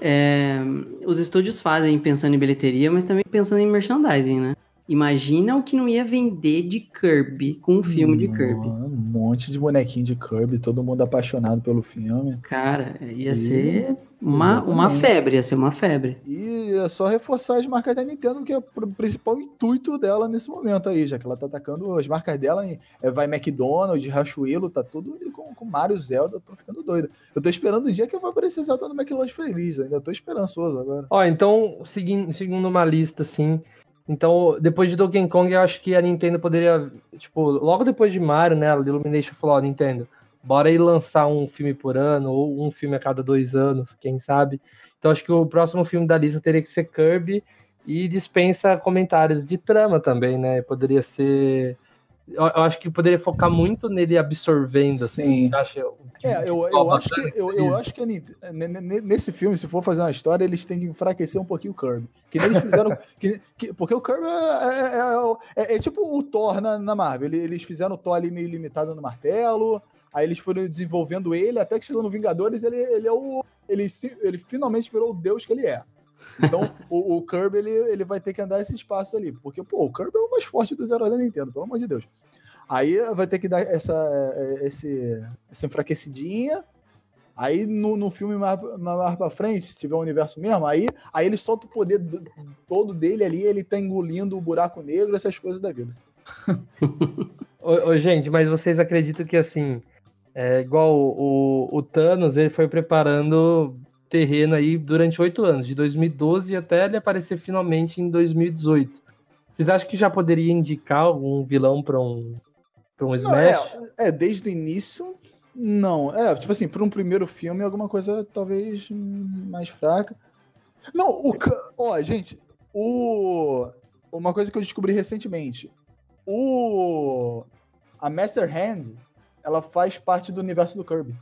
É, os estúdios fazem pensando em bilheteria, mas também pensando em merchandising, né? Imagina o que não ia vender de Kirby com um filme de Kirby. Um monte de bonequinho de Kirby, todo mundo apaixonado pelo filme. Cara, ia E- ser uma, uma febre, ia ser uma febre. E é só reforçar as marcas da Nintendo, que é o principal intuito dela nesse momento aí, já que ela tá atacando as marcas dela. Em, é, vai McDonald's, Riachuelo, tá tudo com, com Mario Zelda, eu tô ficando doido. Eu tô esperando o dia que eu vou aparecer Zelda no McLanche Feliz, ainda tô esperançoso agora. Ó, então, seguindo, seguindo uma lista, assim. Então, depois de Donkey Kong, eu acho que a Nintendo poderia. Tipo, logo depois de Mario, né? A Illumination falou, ó, Nintendo, bora aí lançar um filme por ano, ou um filme a cada dois anos, quem sabe. Então, acho que o próximo filme da lista teria que ser Kirby e dispensa comentários de trama também, né? Poderia ser. Eu, acho que poderia focar muito nele absorvendo, assim. Sim. Acha? É, eu, eu, acho que, eu, eu acho que nesse filme, se for fazer uma história, eles têm que enfraquecer um pouquinho o Kirby. Que nem eles fizeram. que- que- porque o Kirby é, é- é- é tipo o Thor na, na Marvel. Ele- Eles fizeram o Thor ali meio limitado no martelo. Aí eles foram desenvolvendo ele, até que chegou no Vingadores, ele, ele é o. Ele, ele finalmente virou o deus que ele é. Então, o, o Kirby, ele, ele vai ter que andar esse espaço ali. Porque, pô, o Kirby é o mais forte dos heróis da Nintendo, pelo amor de Deus. Aí vai ter que dar essa, eh, esse, essa enfraquecidinha. Aí no, no filme mais, mais pra frente, se tiver um universo mesmo, aí, aí ele solta o poder do- todo dele ali, ele tá engolindo o buraco negro, essas coisas da vida. Ô, ô, gente, mas vocês acreditam que assim, é igual o, o, o Thanos, ele foi preparando terreno aí durante oito anos, de 2012 até ele aparecer finalmente em 2018. Vocês acham que já poderia indicar algum vilão pra um, pra um Não, Smash? é, é, desde o início, não. É, tipo assim, para um primeiro filme, alguma coisa talvez mais fraca. Não, o. Ó, gente, o. Uma coisa que eu descobri recentemente. O. A Master Hand, ela faz parte do universo do Kirby.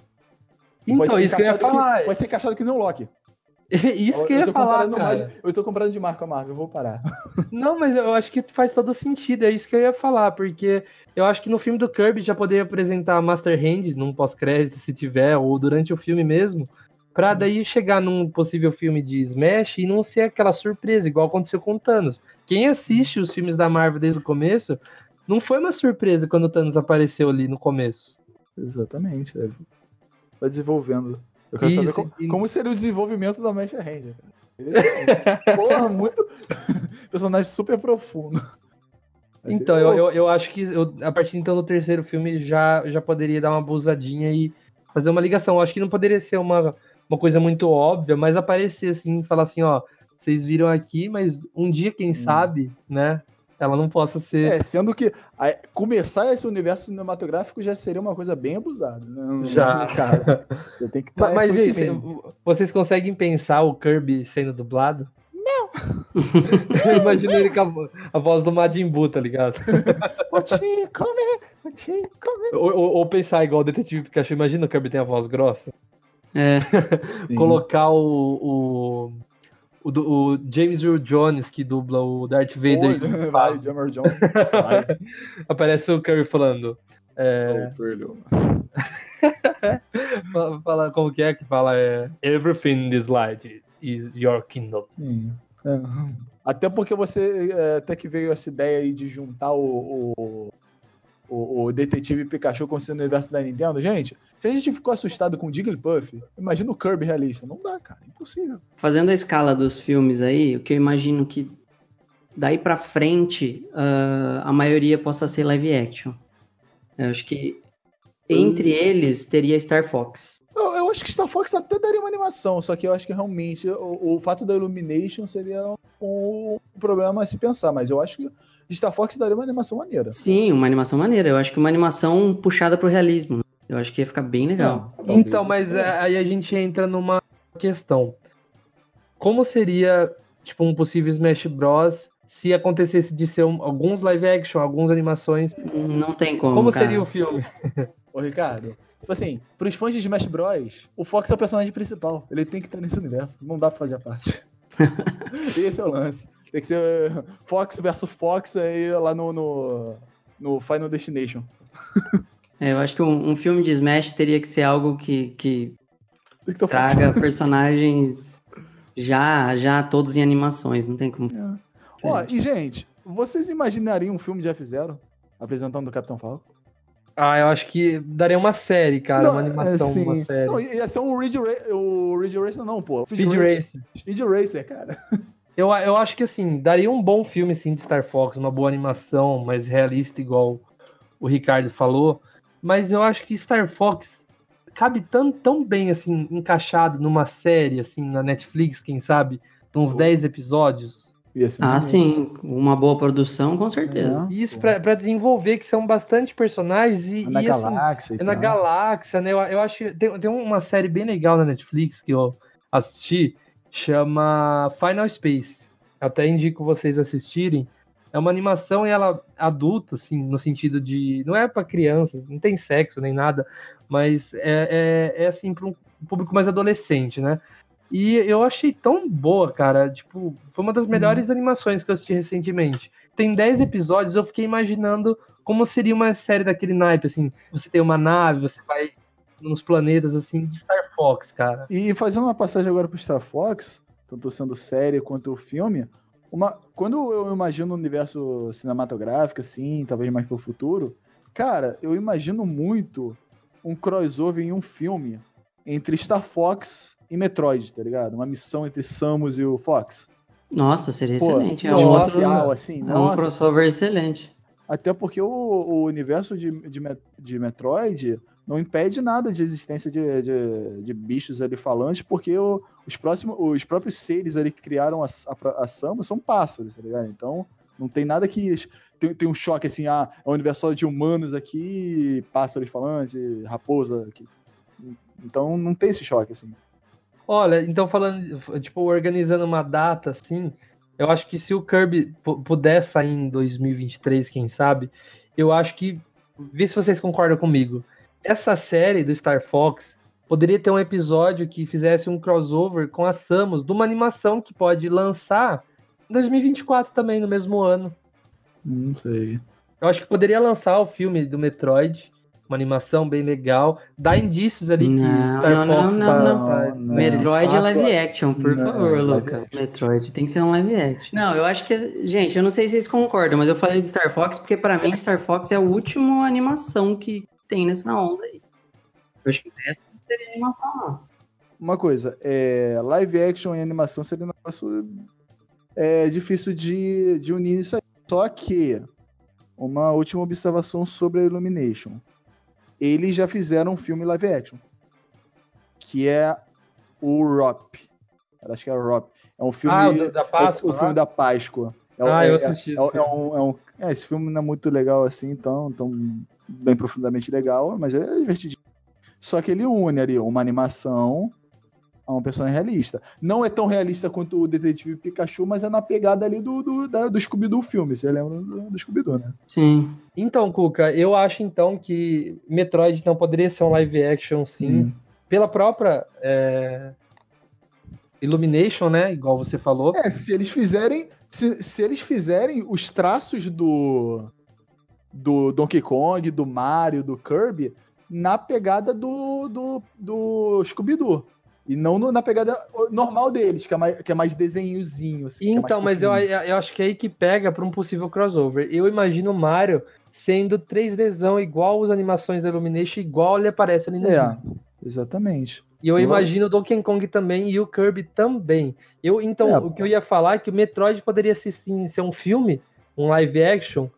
Então, isso que eu ia falar. pode ser encaixado que nem o Loki. isso que eu ia tô falar, cara. mais- eu tô comparando de marca a Marvel, eu vou parar. Não, mas eu acho que faz todo sentido, é isso que eu ia falar, porque eu acho que no filme do Kirby já poderia apresentar a Master Hand num pós-crédito, se tiver, ou durante o filme mesmo, pra daí chegar num possível filme de Smash e não ser aquela surpresa, igual aconteceu com o Thanos. Quem assiste os filmes da Marvel desde o começo, não foi uma surpresa quando o Thanos apareceu ali no começo. Exatamente. Vai desenvolvendo. Eu quero Isso, saber como, como seria o desenvolvimento da Master é- Porra, muito. Personagem super profundo. Então, eu, eu, eu acho que eu- a partir então do terceiro filme já, já poderia dar uma abusadinha e fazer uma ligação. Eu acho que não poderia ser uma, uma coisa muito óbvia, mas aparecer assim, falar assim, ó, vocês viram aqui, mas um dia, quem sabe, né? Ela não possa ser. É, sendo que a- começar esse universo cinematográfico já seria uma coisa bem abusada. né, Já. Caso. Você tem que mas cê- vocês conseguem pensar o Kirby sendo dublado? Não! eu imagino ele com a, a voz do Majin Buu, tá ligado? Come, come. Ou, ou- ou pensar igual o Detetive Pikachu, imagina o Kirby tem a voz grossa. É, colocar o, o, o, o James Earl Jones, que dubla o Darth Vader, Oi, vai, Jammer John. Vai, aparece o Curry falando. É, fala- fala, como que é que fala? É, Everything in this light is your kingdom. Sim. É. Até porque você é, até que veio essa ideia aí de juntar o, o, o, o Detetive Pikachu com o universo da Nintendo, gente, se a gente ficou assustado com o Jigglypuff, imagina o Kirby realista. Não dá, cara. Impossível. Fazendo a escala dos filmes aí, o que eu imagino que daí pra frente ah, a maioria possa ser live action. Eu acho que entre eles teria Star Fox. Eu, acho que Star Fox até daria uma animação, só que eu acho que realmente o, o fato da Illumination seria um, um problema a se pensar, mas eu acho que Star Fox daria uma animação maneira. Sim, uma animação maneira. Eu acho que uma animação puxada pro realismo. Eu acho que ia ficar bem legal. Talvez Então, mas é, aí a gente entra numa questão. Como seria, tipo, um possível Smash Bros. se acontecesse de ser um- alguns live action, algumas animações? Não tem como. Como cara. seria o filme? Ô, Ricardo, tipo assim, pros fãs de Smash Bros, o Fox é o personagem principal. Ele tem que estar nesse universo. Não dá pra fazer a parte. Esse é o lance. Tem que ser Fox versus Fox aí lá no, no, no Final Destination. É, eu acho que um, um filme de Smash teria que ser algo que, que que traga personagens já, já todos em animações. Não tem como. Ó, e gente, vocês imaginariam um filme de F0 apresentando o Capitão Falcon? Ah, eu acho que daria uma série, cara, Não, uma animação, é, sim. uma série. Não, ia ser um Ridge, Ra o Ridge Racer, não, pô. Speed Racer. Speed Racer, cara. Eu, eu acho que assim, daria um bom filme assim de Star Fox, uma boa animação, mais realista, igual o Ricardo falou. Mas eu acho que Star Fox cabe tão, tão bem assim, encaixado numa série, assim, na Netflix, quem sabe, de uns Oh. 10 episódios. Ia ser Ah, sim. Uma boa produção, com certeza. É. E isso pra, pra desenvolver que são bastante personagens e, É na e, assim, galáxia e É na galáxia, né? Eu, eu acho que tem, tem uma série bem legal na Netflix que eu assisti, chama Final Space. Até indico vocês assistirem. É uma animação e ela adulta, assim, no sentido de. Não é pra crianças, não tem sexo nem nada, mas é, é, é assim, pra um público mais adolescente, né? E eu achei tão boa, cara. Tipo, foi uma das melhores animações que eu assisti recentemente. Tem 10 episódios, eu fiquei imaginando como seria uma série daquele naipe, assim. Você tem uma nave, você vai nos planetas, assim, de Star Fox, cara. E fazendo uma passagem agora pro Star Fox, tanto sendo série quanto filme, uma, quando eu imagino o universo cinematográfico, assim, talvez mais pro futuro, cara, eu imagino muito um crossover em um filme entre Star Fox e Metroid, tá ligado? Uma missão entre Samus e o Fox. Nossa, seria Pô, excelente. É um, outro, assim, é um nossa. crossover excelente. Até porque o, o universo de, de, de Metroid não impede nada de existência de, de, de bichos ali falantes, porque o- os, próximos, os próprios seres ali que criaram a, a, a Samus são pássaros, tá ligado? Então não tem nada que. Tem, tem um choque assim, ah, é um universo só de humanos aqui, pássaros falantes, raposa aqui. Então não tem esse choque, assim. Olha, então falando, tipo, organizando uma data, assim, eu acho que se o Kirby pu- puder sair em 2023, quem sabe, eu acho que, vê se vocês concordam comigo, essa série do Star Fox poderia ter um episódio que fizesse um crossover com a Samus, de uma animação que pode lançar em 2024 também, no mesmo ano. Não sei. Eu acho que poderia lançar o filme do Metroid, uma animação bem legal, dá indícios ali que Não, Star não, não, Fox não, tá- não. tá- Não. Metroid é live action, por Não, favor, live Luca. action. Metroid tem que ser um live action. Não, eu acho que. Gente, eu não sei se vocês concordam, mas eu falei de Star Fox porque pra mim Star Fox é a última animação que tem nessa onda aí. Eu acho que essa não seria animação, não. Uma coisa, é, live action e animação seria um negócio é, difícil de, de unir isso aí. Só que, uma última observação sobre a Illumination. Eles já fizeram um filme live action. Que é o Rop. Acho que é o Rop. É um filme. Ah, o da é o- Páscoa o, filme lá? da Páscoa. É, Ah, é, eu é- assisti é é um, é um- é, esse filme não é muito legal assim, então, então bem profundamente legal, mas é divertidinho. Só que ele une ali uma animação a um personagem realista. Não é tão realista quanto o Detetive Pikachu, mas é na pegada ali do, do, da- do Scooby-Doo filme. Você lembra do, do Scooby-Doo, né? Sim. Então, Cuca, eu acho então que Metroid não poderia ser um live action, sim, pela própria é, Illumination, né? Igual você falou. É, se eles fizerem. Se, se eles fizerem os traços do. Do Donkey Kong, do Mario, do Kirby, na pegada do, do, do Scooby-Doo. E não no- na pegada normal deles, que é mais, que é mais desenhozinho. Assim, que é mais Então, mas eu, eu acho que é aí que pega pra um possível crossover. Eu imagino o Mario sendo 3Dzão igual as animações da Illumination, igual ele aparece ali no É, exatamente. E eu Sim. imagino o Donkey Kong também e o Kirby também. Eu, então, É. o que eu ia falar é que o Metroid poderia ser, sim, ser um filme, um live action,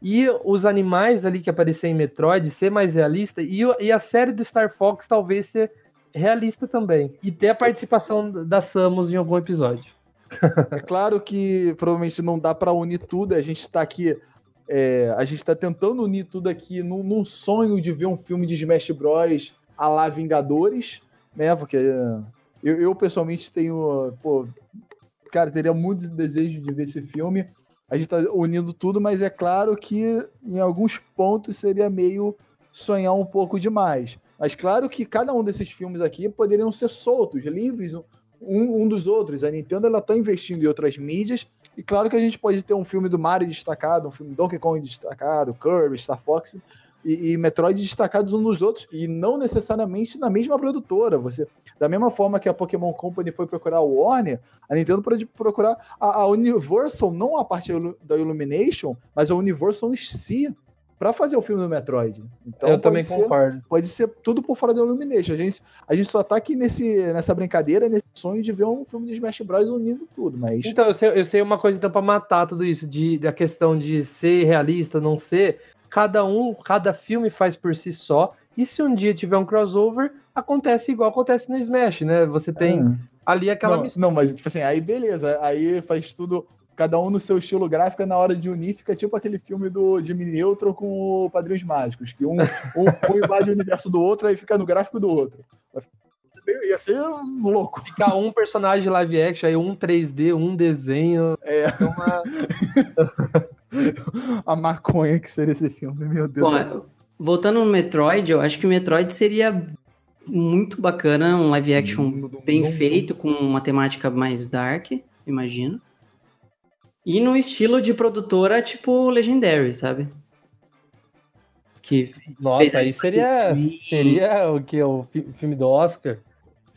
e os animais ali que apareciam em Metroid ser mais realista, e, e a série do Star Fox talvez ser realista também. E ter a participação da Samus em algum episódio. É claro que provavelmente não dá pra unir tudo. A gente tá aqui. é, a gente tá tentando unir tudo aqui num, num sonho de ver um filme de Smash Bros. a lá Vingadores, né? Porque é, eu, eu, pessoalmente tenho. Pô, cara, teria muito desejo de ver esse filme. A gente tá unindo tudo, mas é claro que em alguns pontos seria meio sonhar um pouco demais. Mas claro que cada um desses filmes aqui poderiam ser soltos, livres, um, um dos outros. A Nintendo ela tá investindo em outras mídias. E claro que a gente pode ter um filme do Mario destacado, um filme do Donkey Kong destacado, Kirby, Star Fox e, e Metroid destacados uns nos outros. E não necessariamente na mesma produtora. Você, da mesma forma que a Pokémon Company foi procurar o Warner, a Nintendo pode procurar a, a Universal, não a parte da Illumination, mas a Universal em si, para fazer o filme do Metroid. Então, eu pode também ser- concordo. pode ser tudo por fora da Illumination. A gente, a gente só tá aqui nesse, nessa brincadeira, nesse sonho de ver um filme de Smash Bros. unindo tudo, mas. Então, eu sei, eu sei uma coisa então pra matar tudo isso, de, da questão de ser realista, não ser. Cada um, cada filme faz por si só. E se um dia tiver um crossover, acontece igual acontece no Smash, né? Você tem Ah. ali aquela não, mistura. não, mas tipo assim, aí beleza. Aí faz tudo, cada um no seu estilo gráfico, na hora de unir, fica tipo aquele filme do Jimmy Neutron com o Padrinhos Mágicos, que um, um, um invade o universo do outro, aí fica no gráfico do outro. Ia ser louco. Fica um personagem live action, aí um 3D, um desenho. É. Uma... A maconha que seria esse filme, meu Deus Bom, do céu. voltando no Metroid, eu acho que o Metroid seria muito bacana, um live action bem feito, com uma temática mais dark, imagino. E no estilo de produtora tipo Legendary, sabe? Que Nossa, aí seria, seria o que? O fi- filme do Oscar?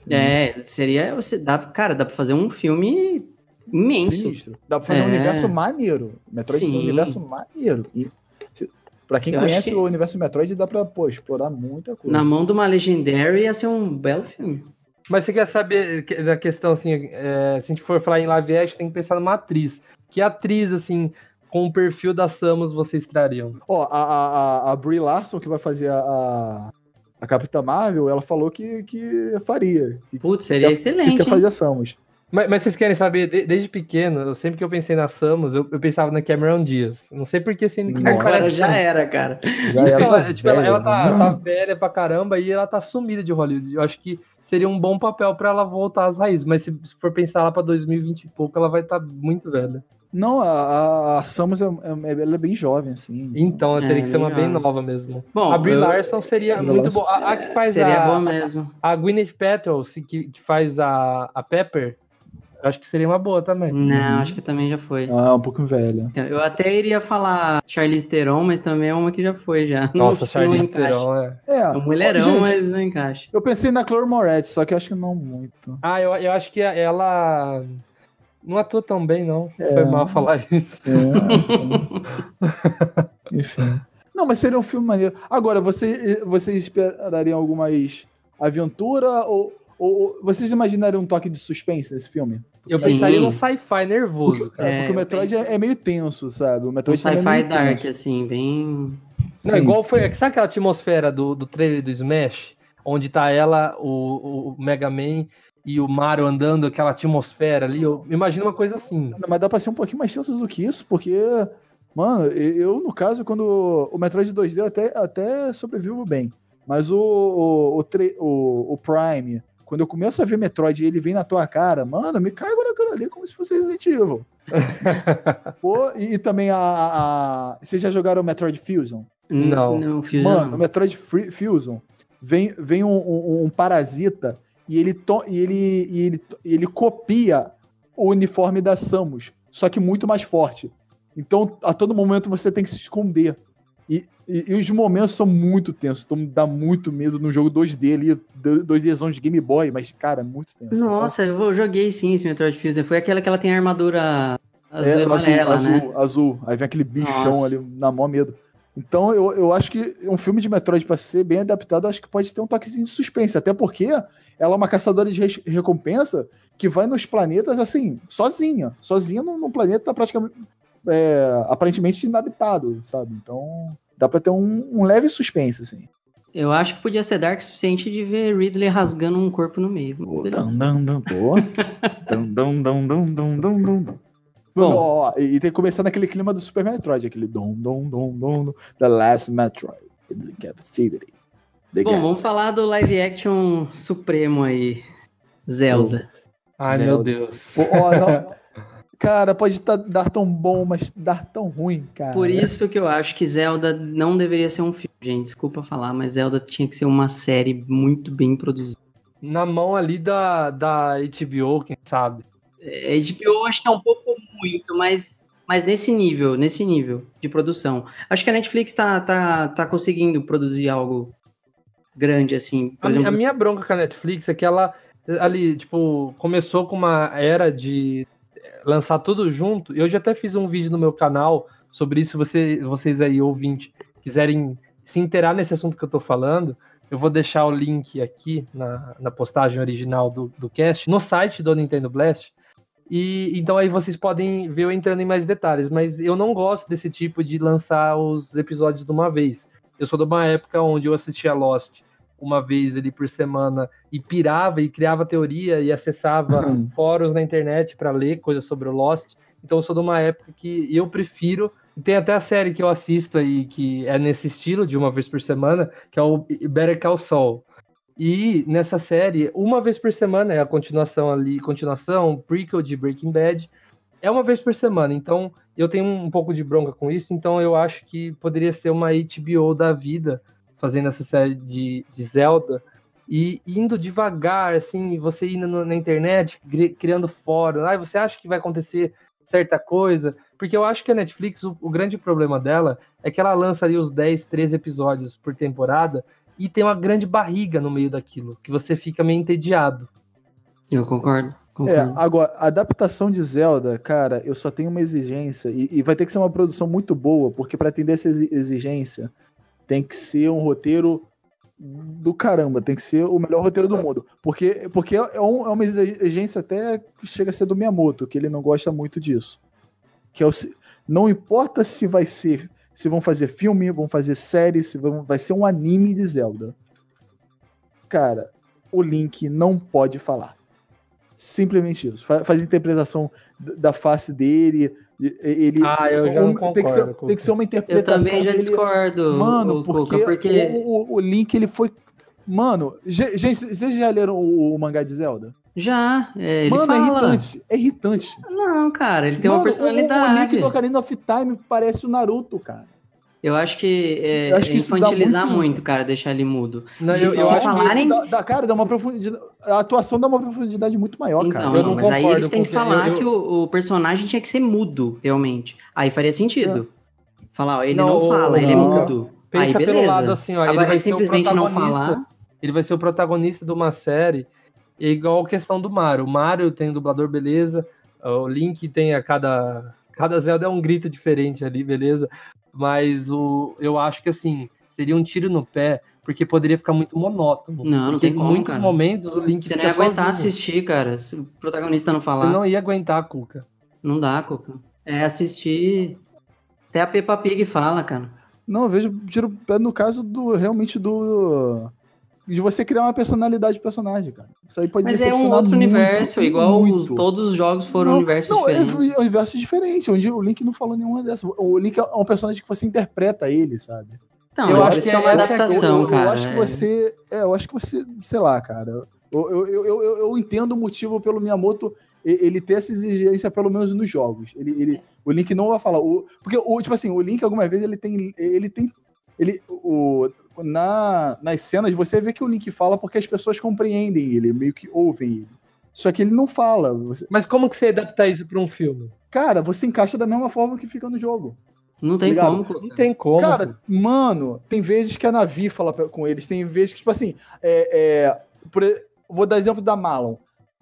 É, seria. Você dá, cara, dá pra fazer um filme imenso. Sinistro. Dá pra fazer um É. universo maneiro. Metroid um Sim. universo maneiro. E se- pra quem Eu conhece que- o universo Metroid, dá pra pô, explorar muita coisa. Na mão de uma Legendary ia ser um belo filme. Mas você quer saber da questão, assim, é, se a gente for falar em live action, tem que pensar numa atriz. Que atriz, assim, com o perfil da Samus vocês trariam? Ó, a, a, a, a Brie Larson, que vai fazer a, a, a Capitã Marvel, ela falou que, que faria. Que, Putz, seria que excelente. quer hein? fazer a Samus. Mas, mas vocês querem saber, de- desde pequeno, eu, sempre que eu pensei na Samus, eu, eu pensava na Cameron Diaz. Não sei por que, sendo que. Agora já era, cara. Já era Então, tá é, tipo, ela, velha, ela tá, né? tá velha pra caramba e ela tá sumida de Hollywood. Eu acho que seria um bom papel pra ela voltar às raízes. Mas se, se for pensar lá pra 2020 e pouco, ela vai estar muito velha. Não, a, a, a Samus é, é- ela é bem jovem, assim. Então, ela É, teria que ser uma bem nova mesmo. Bom, a Brie eu- Larson seria muito boa. A, a que faz Seria a, boa mesmo. a Gwyneth Paltrow, que, que faz a, a Pepper, eu acho que seria uma boa também. Não, acho que também já foi. Ah, um pouco velha. Eu até iria falar Charlize Theron, mas também é uma que já foi já. Não- Nossa, não Charlize encaixa. Theron, é. É, É um mulherão, Gente, mas não encaixa. Eu pensei na Chloe Moretz, só que acho que não muito. Ah, eu, eu acho que ela não atua tão bem, não. É. Foi mal falar isso. É, enfim. enfim. Não, mas seria um filme maneiro. Agora, você, vocês esperariam algumas aventura ou, ou- vocês imaginariam um toque de suspense nesse filme? Eu Sim. pensaria num sci-fi nervoso, Porque, cara. É, porque o Metroid é, é meio tenso, sabe? O Um Metroid é sci-fi meio dark, tenso. assim, bem. Não, Sim. igual foi. Sabe aquela atmosfera do, do trailer do Smash? Onde tá ela, o, o Mega Man e o Mario andando, aquela atmosfera ali. Eu imagino uma coisa assim. Mas dá pra ser um pouquinho mais tenso do que isso, porque, mano, eu, no caso, quando o Metroid 2D eu até, até sobrevivo bem. Mas o, o, o, tre- o- o Prime, quando eu começo a ver Metroid e ele vem na tua cara, mano, eu me caigo naquilo ali como se fosse Resident Evil. Pô, e, e também a, a- Vocês já jogaram Metroid Fusion? Não. Não, fiz Mano. Metroid Free- Fusion vem, vem um, um- um parasita e ele, to- e ele, e ele, e ele copia o uniforme da Samus, só que muito mais forte. Então, a todo momento você tem que se esconder. E, e- e os momentos são muito tensos. Então, dá muito medo no jogo 2D ali, 2Dzão de Game Boy, mas, cara, é muito tenso. Nossa, eu joguei sim esse Metroid Fusion. Foi aquela que ela tem a armadura azul É, e amarela, azul, né? azul, azul. Aí vem aquele bichão Nossa. ali, na mó medo. Então, eu, eu acho que um filme de Metroid, pra ser bem adaptado, acho que pode ter um toquezinho de suspense. Até porque ela é uma caçadora de res- recompensa que vai nos planetas, assim, sozinha. Sozinha num, num planeta praticamente, é, aparentemente inabitado, sabe? Então, dá pra ter um, um leve suspense, assim. Eu acho que podia ser dark o suficiente de ver Ridley rasgando um corpo no meio. Beleza. Dum, dum, dum, pô. Dum, dum, dum, dum, dum, dum, dum. Bom. Ó, ó, e tem que começar naquele clima do Super Metroid, aquele dom, dom, dom, dom, dom, The Last Metroid, The Captivity. The Bom, vamos falar do live action supremo aí. Zelda. Ai, Zelda. meu Deus. Pô, ó, não- Cara, pode tá- dar tão bom, mas dar tão ruim, cara. Por isso que eu acho que Zelda não deveria ser um filme, gente. Desculpa falar, mas Zelda tinha que ser uma série muito bem produzida. Na mão ali da, da HBO, quem sabe? É, HBO acho que é um pouco muito, mas, mas nesse nível, nesse nível de produção. Acho que a Netflix tá, tá, tá conseguindo produzir algo grande, assim. A, exemplo, a minha bronca com a Netflix é que ela ali, tipo, começou com uma era de lançar tudo junto. Eu já até fiz um vídeo no meu canal sobre isso. Você, vocês aí, ouvinte, quiserem se inteirar nesse assunto que eu tô falando, eu vou deixar o link aqui na, na postagem original do, do cast, no site do Nintendo Blast. E então aí vocês podem ver eu entrando em mais detalhes, mas eu não gosto desse tipo de lançar os episódios de uma vez. Eu sou de uma época onde eu assistia Lost uma vez ali por semana e pirava e criava teoria e acessava fóruns na internet para ler coisas sobre o Lost. Então eu sou de uma época que eu prefiro. Tem até a série que eu assisto aí que é nesse estilo, de uma vez por semana, que é o Better Call Saul. E nessa série, uma vez por semana, é a continuação ali, continuação, prequel de Breaking Bad, é uma vez por semana. Então eu tenho um pouco de bronca com isso, então eu acho que poderia ser uma HBO da vida fazendo essa série de, de Zelda e indo devagar, assim, você indo no- na internet, cri- criando fórum, ah, você acha que vai acontecer certa coisa? Porque eu acho que a Netflix, o, o grande problema dela é que ela lança ali os 10, 13 episódios por temporada e tem uma grande barriga no meio daquilo, que você fica meio entediado. eu concordo. É, agora, a adaptação de Zelda, cara, eu só tenho uma exigência, e, e vai ter que ser uma produção muito boa, porque para atender essa exi- exigência, tem que ser um roteiro do caramba, tem que ser o melhor roteiro do mundo. Porque, porque é, um- é uma exigência até que chega a ser do Miyamoto, que ele não gosta muito disso. Que é o, não importa se vai ser, se vão fazer filme, vão fazer série, se vão, vai ser um anime de Zelda. Cara, o Link não pode falar. Simplesmente isso. Fa- Faz interpretação da face dele. Ele, Ah, eu já não tem, que ser, concordo, tem que ser uma Eu interpretação também já dele- discordo, Mano, o, porque, Cuca, porque O, o- o Link, ele foi... Mano, ge- gente, vocês já leram o, o mangá de Zelda? já, é, ele Mano, é fala. irritante. É irritante. Não, cara, ele tem uma Mano, o- O, o personalidade. Link do Ocarina of Time parece o Naruto, cara. Eu acho que é, Eu acho que é dá infantilizar muito- muito, cara, deixar ele mudo. Não, Se- eu, eu se falarem- Da, da- cara, dá uma profundidade... A atuação dá uma profundidade muito maior, Então, cara. não, não mas aí concordo, eles têm que falar que o, o personagem tinha que ser mudo, realmente. Aí faria sentido. Falar, ó, ele não, Não, fala, ele é mudo. Pensa aí pelo beleza. lado assim, ó, ele Agora vai ele simplesmente não falar. ele vai ser o protagonista de uma série, é igual a questão do Mario. O Mario tem um dublador, beleza. O Link tem a cada. Cada Zelda é um grito diferente ali, beleza. Mas o, eu acho que assim, seria um tiro no pé, porque poderia ficar muito monótono. Não, não tem em como, muitos cara. momentos o Link Você não ia aguentar sozinho. assistir, cara, se o protagonista não falar. Você Não, não ia aguentar, Cuca. dá, Coca. É assistir. Até a Peppa Pig fala, cara. Não, eu vejo tiro no caso do realmente do de você criar uma personalidade do personagem, cara. Isso aí pode Mas é um outro muito, universo, igual muito. todos os jogos foram não, universos não, diferentes. É um universo diferente, onde o Link não falou nenhuma dessas. O Link é um personagem que você interpreta ele, sabe? Não, Eu mas por acho que é uma é adaptação, eu, eu, cara. Eu acho que é. você. É, eu acho que você, sei lá, cara. Eu, eu, eu, eu, eu entendo o motivo pelo Miyamoto ele ter essa exigência, pelo menos nos jogos. Ele, ele, o Link não vai falar. O, porque, o, tipo assim, o Link, algumas vezes, ele tem. Ele tem. Ele, o, na, nas cenas você vê que o Link fala porque as pessoas compreendem ele, meio que ouvem ele. Só que ele não fala. Você- Mas como que você adapta isso pra um filme? cara, você encaixa da mesma forma que fica no jogo. Não tem Ligado? como. Não tem como. Cara, mano, tem vezes que a Navi fala pra- com eles, tem vezes que, tipo assim, é, é, por vou dar exemplo da Malon.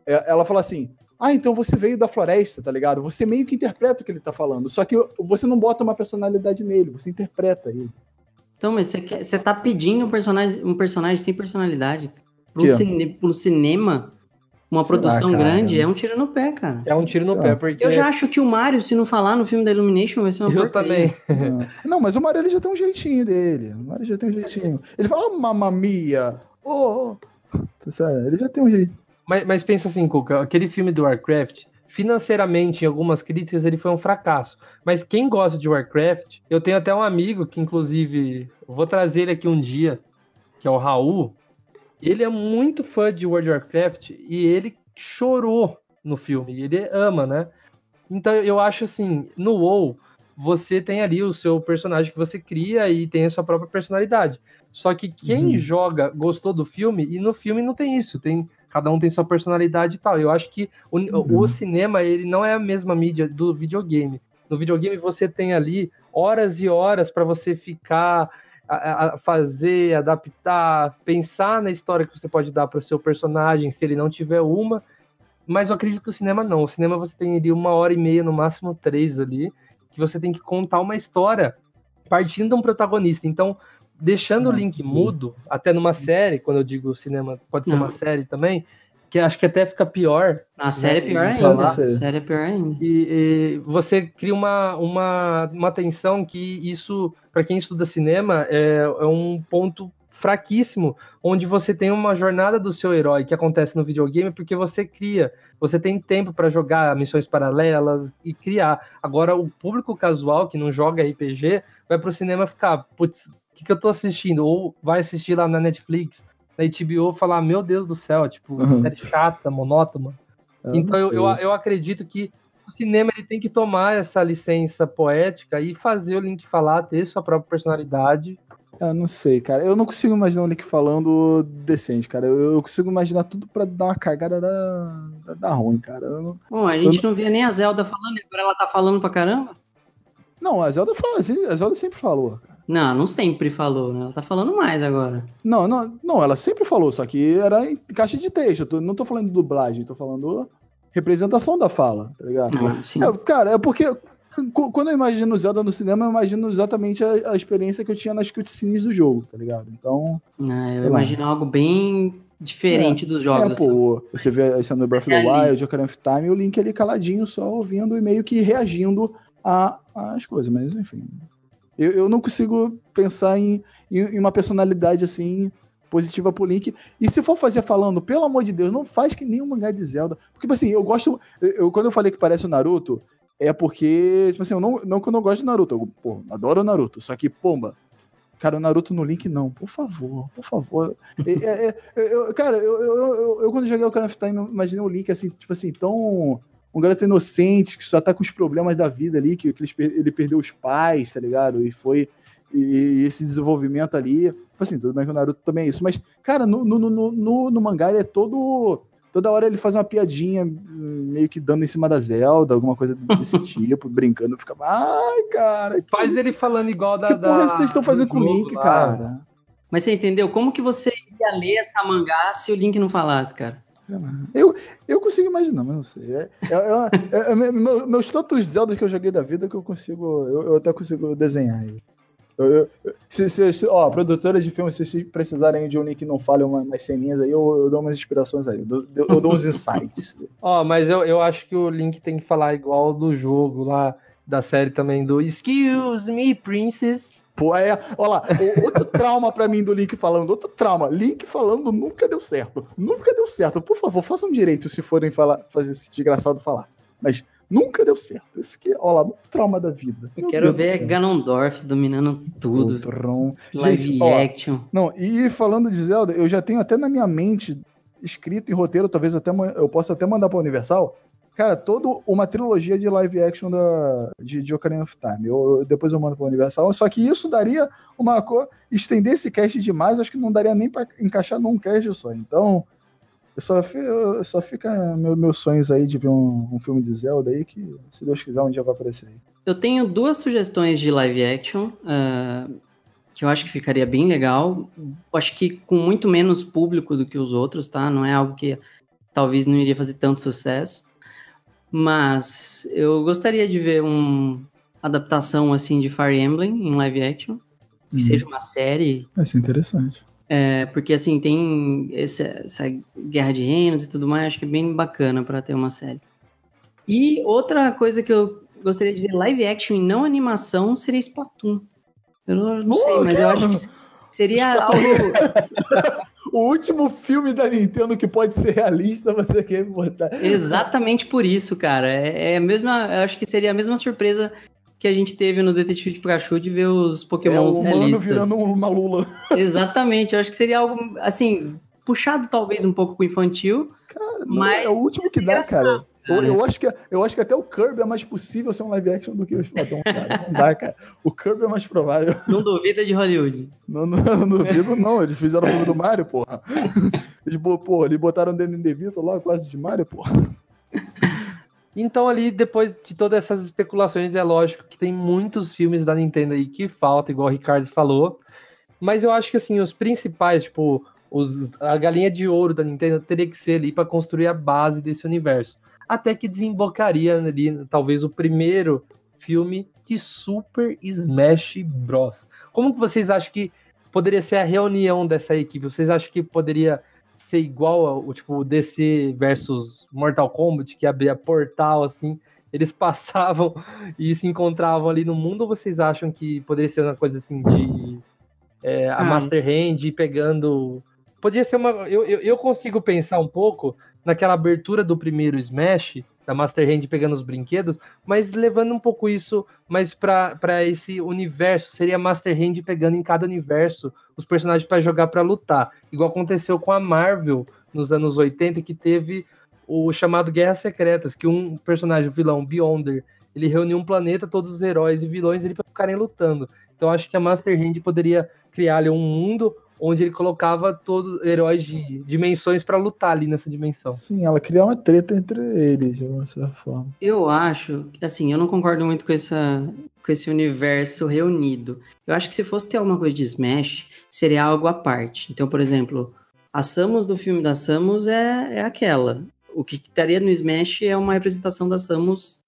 É, ela fala assim: Ah, então você veio da floresta, tá ligado? Você meio que interpreta o que ele tá falando. Só que você não bota uma personalidade nele, você interpreta ele. Então, mas você, quer, você tá pedindo um personagem, um personagem sem personalidade. Pro, cine, pro cinema, uma Sei lá, produção cara. grande é um tiro no pé, cara. É um tiro no Sei pé, lá. porque. Eu já acho que o Mario, se não falar no filme da Illumination, vai ser uma Eu porcaria. também. não. não, mas o Mario ele já tem um jeitinho dele. O Mario já tem um jeitinho. Ele fala, oh, mamamia. Oh, oh. Tá sério, ele já tem um jeito. Mas, mas pensa assim, Cuca, aquele filme do Warcraft, financeiramente, em algumas críticas, ele foi um fracasso. Mas quem gosta de Warcraft, eu tenho até um amigo que, inclusive, vou trazer ele aqui um dia, que é o Raul. Ele é muito fã de World of Warcraft e ele chorou no filme. Ele ama, né? Então eu acho assim, no WoW, você tem ali o seu personagem que você cria e tem a sua própria personalidade. Só que quem Uhum. joga gostou do filme e no filme não tem isso, tem cada um tem sua personalidade e tal. Eu acho que o, Uhum. o cinema ele não é a mesma mídia do videogame. No videogame você tem ali horas e horas para você ficar a, a fazer, adaptar, pensar na história que você pode dar para o seu personagem, se ele não tiver uma. Mas eu acredito que o cinema não. O cinema você tem ali uma hora e meia, no máximo três ali, que você tem que contar uma história partindo de um protagonista. Então, deixando o link mudo, até numa série, quando eu digo cinema, pode ser Não. uma série também, que acho que até fica pior, A série é pior Né, ainda. A série é pior ainda. e, e você cria uma, uma, uma tensão que isso, para quem estuda cinema, é, é um ponto fraquíssimo, onde você tem uma jornada do seu herói que acontece no videogame, porque você cria, você tem tempo para jogar missões paralelas e criar. Agora, o público casual que não joga RPG vai pro cinema ficar, putz, que, que eu tô assistindo? Ou vai assistir lá na Netflix, na HBO, falar, meu Deus do céu, tipo, Uhum. série chata, monótona. Eu Então não eu, eu, eu acredito que o cinema ele tem que tomar essa licença poética e fazer o Link falar, ter sua própria personalidade. Eu não sei, cara. Eu não consigo imaginar o Link falando decente, cara. Eu, eu consigo imaginar tudo pra dar uma cagada da, da, da ruim, cara. Não... Bom, a gente não via nem a Zelda falando, e agora ela tá falando pra caramba? não, a Zelda fala assim, a Zelda sempre falou. cara. Não, não sempre falou, né? Ela tá falando mais agora. Não, não, não, ela sempre falou, só que era em caixa de texto. Tô- não tô falando de dublagem, tô falando representação da fala, tá ligado? Ah, sim. É, cara, é porque quando eu imagino Zelda no cinema, eu imagino exatamente a, a experiência que eu tinha nas cutscenes do jogo, tá ligado? Então, Ah, eu imagino algo bem diferente dos é, jogos. assim. pô, você vê a cena do Breath of the. Wild, Ocarina of Time, e o Link ali caladinho, só ouvindo e meio que reagindo às coisas, mas enfim. Eu, eu não consigo pensar em, em, em uma personalidade assim positiva pro Link. E se for fazer falando, pelo amor de Deus, não faz que nem um mangá de Zelda. Porque, tipo assim, eu gosto. Eu, quando eu falei que parece o Naruto, é porque, tipo assim, eu não, não que eu não gosto de Naruto. Eu, pô, adoro o Naruto. Só que, pomba. Cara, o Naruto no Link, não. Por favor, por favor. É, é, é, eu- cara, eu, eu, eu, quando joguei o of Time, imaginei o Link assim, tipo assim, tão. Um garoto inocente, que só tá com os problemas da vida ali, que, que ele perdeu os pais, tá ligado? E foi. E, e esse desenvolvimento ali. Tipo assim, tudo bem que o Naruto também é isso. Mas, cara, no, no, no, no, no mangá ele é todo. Toda hora ele faz uma piadinha, hum, meio que dando em cima da Zelda, alguma coisa desse tipo, brincando. Fica, ai, cara. que Faz isso? ele falando igual da. Que porra da- vocês estão fazendo do com o Link, lá. cara? Mas você entendeu? Como que você ia ler essa mangá se o Link não falasse, cara? Eu, eu consigo imaginar, mas não sei. É, é, é, é- é- meu- meus tantos Zelda que eu joguei da vida que eu consigo. Eu, eu até consigo desenhar aí. Eu, eu- se, se, se- ó, produtora de filme, se precisarem de um link que não fale uma- umas ceninhas aí, eu, eu dou umas inspirações aí. Eu dou, eu dou uns insights. Ó, mas eu, eu acho que o Link tem que falar igual do jogo lá, da série também, do Excuse me, Princess. Pô, é. Olha lá, outro trauma pra mim do Link falando, outro trauma. Link falando nunca deu certo. Nunca deu certo. Por favor, façam direito se forem falar, fazer esse desgraçado falar. Mas nunca deu certo. Esse aqui, olha lá, um trauma da vida. Eu Meu quero Deus ver céu. Dominando tudo. Outrão. Live Gente, ó, action. Não, e falando de Zelda, eu já tenho até na minha mente escrito em roteiro, talvez até eu possa até mandar pra Universal, Cara, toda uma trilogia de live action da, de, de Ocarina of Time. Eu, eu- depois eu mando pra Universal. Só que isso daria uma coisa. Estender esse cast demais, acho que não daria nem pra encaixar num cast só. Então, eu só, eu só fica meu- meus sonhos aí de ver um, um filme de Zelda aí, que se Deus quiser um dia vai aparecer aí. Eu tenho duas sugestões de live action ah, que eu acho que ficaria bem legal. Acho que com muito menos público do que os outros, tá? Não é algo que talvez não iria fazer tanto sucesso. Mas eu gostaria de ver uma adaptação assim de Fire Emblem em live action, que Hum. seja uma série Vai ser interessante. É, porque assim, tem esse- essa guerra de reinos e tudo mais, acho que é bem bacana pra ter uma série. E outra coisa que eu gostaria de ver live action e não animação seria Splatoon. Eu não, não sei, mas eu acho que seria algo. O último filme da Nintendo que pode ser realista, você quer botar. Exatamente por isso, cara. É, é a mesma. Eu acho que seria a mesma surpresa que a gente teve no Detetive de Pikachu de ver os É Pokémons o humano realistas. virando uma lula. Exatamente, eu acho que seria algo assim, puxado talvez um pouco pro infantil, mas é o último que dá, cara. Eu, cara. eu acho que, eu acho que até o Kirby é mais possível ser um live action do que o Splatoon, cara. Não dá, cara. O Kirby é mais provável. não duvida de Hollywood. Não, não, não duvido, não. Eles fizeram o filme do Mario, porra. Eles, porra, eles botaram o Danny DeVito lá, quase de Mario, porra. Então ali, depois de todas essas especulações, é lógico que tem muitos filmes da Nintendo aí que falta, igual o Ricardo falou. Mas eu acho que assim, os principais, tipo, os, a galinha de ouro da Nintendo teria que ser ali para construir a base desse universo. Até que desembocaria ali, talvez, o primeiro filme de Super Smash Bros. Como que vocês acham que poderia ser a reunião dessa equipe? Vocês acham que poderia ser igual ao tipo DC versus Mortal Kombat, que abria portal assim, eles passavam e se encontravam ali no mundo, ou vocês acham que poderia ser uma coisa assim de é, a Ah. Master Hand pegando. Podia ser uma. Eu, eu, eu consigo pensar um pouco naquela abertura do primeiro Smash, da Master Hand pegando os brinquedos, mas levando um pouco isso mais para esse universo. Seria Master Hand pegando em cada universo os personagens para jogar para lutar. Igual aconteceu com a Marvel nos anos 80, que teve o chamado Guerras Secretas, que um personagem, o vilão, Beyonder, ele reuniu um planeta, todos os heróis e vilões ali para ficarem lutando. Então acho que a Master Hand poderia criar ali um mundo onde ele colocava todos os heróis de dimensões para lutar ali nessa dimensão. Sim, ela cria uma treta entre eles, de uma certa forma. Eu acho, assim, eu não concordo muito com, essa, com esse universo reunido. Eu acho que se fosse ter alguma coisa de Smash, seria algo à parte. Então, por exemplo, a Samus do filme da Samus é, é aquela. O que estaria no Smash é uma representação da Samus,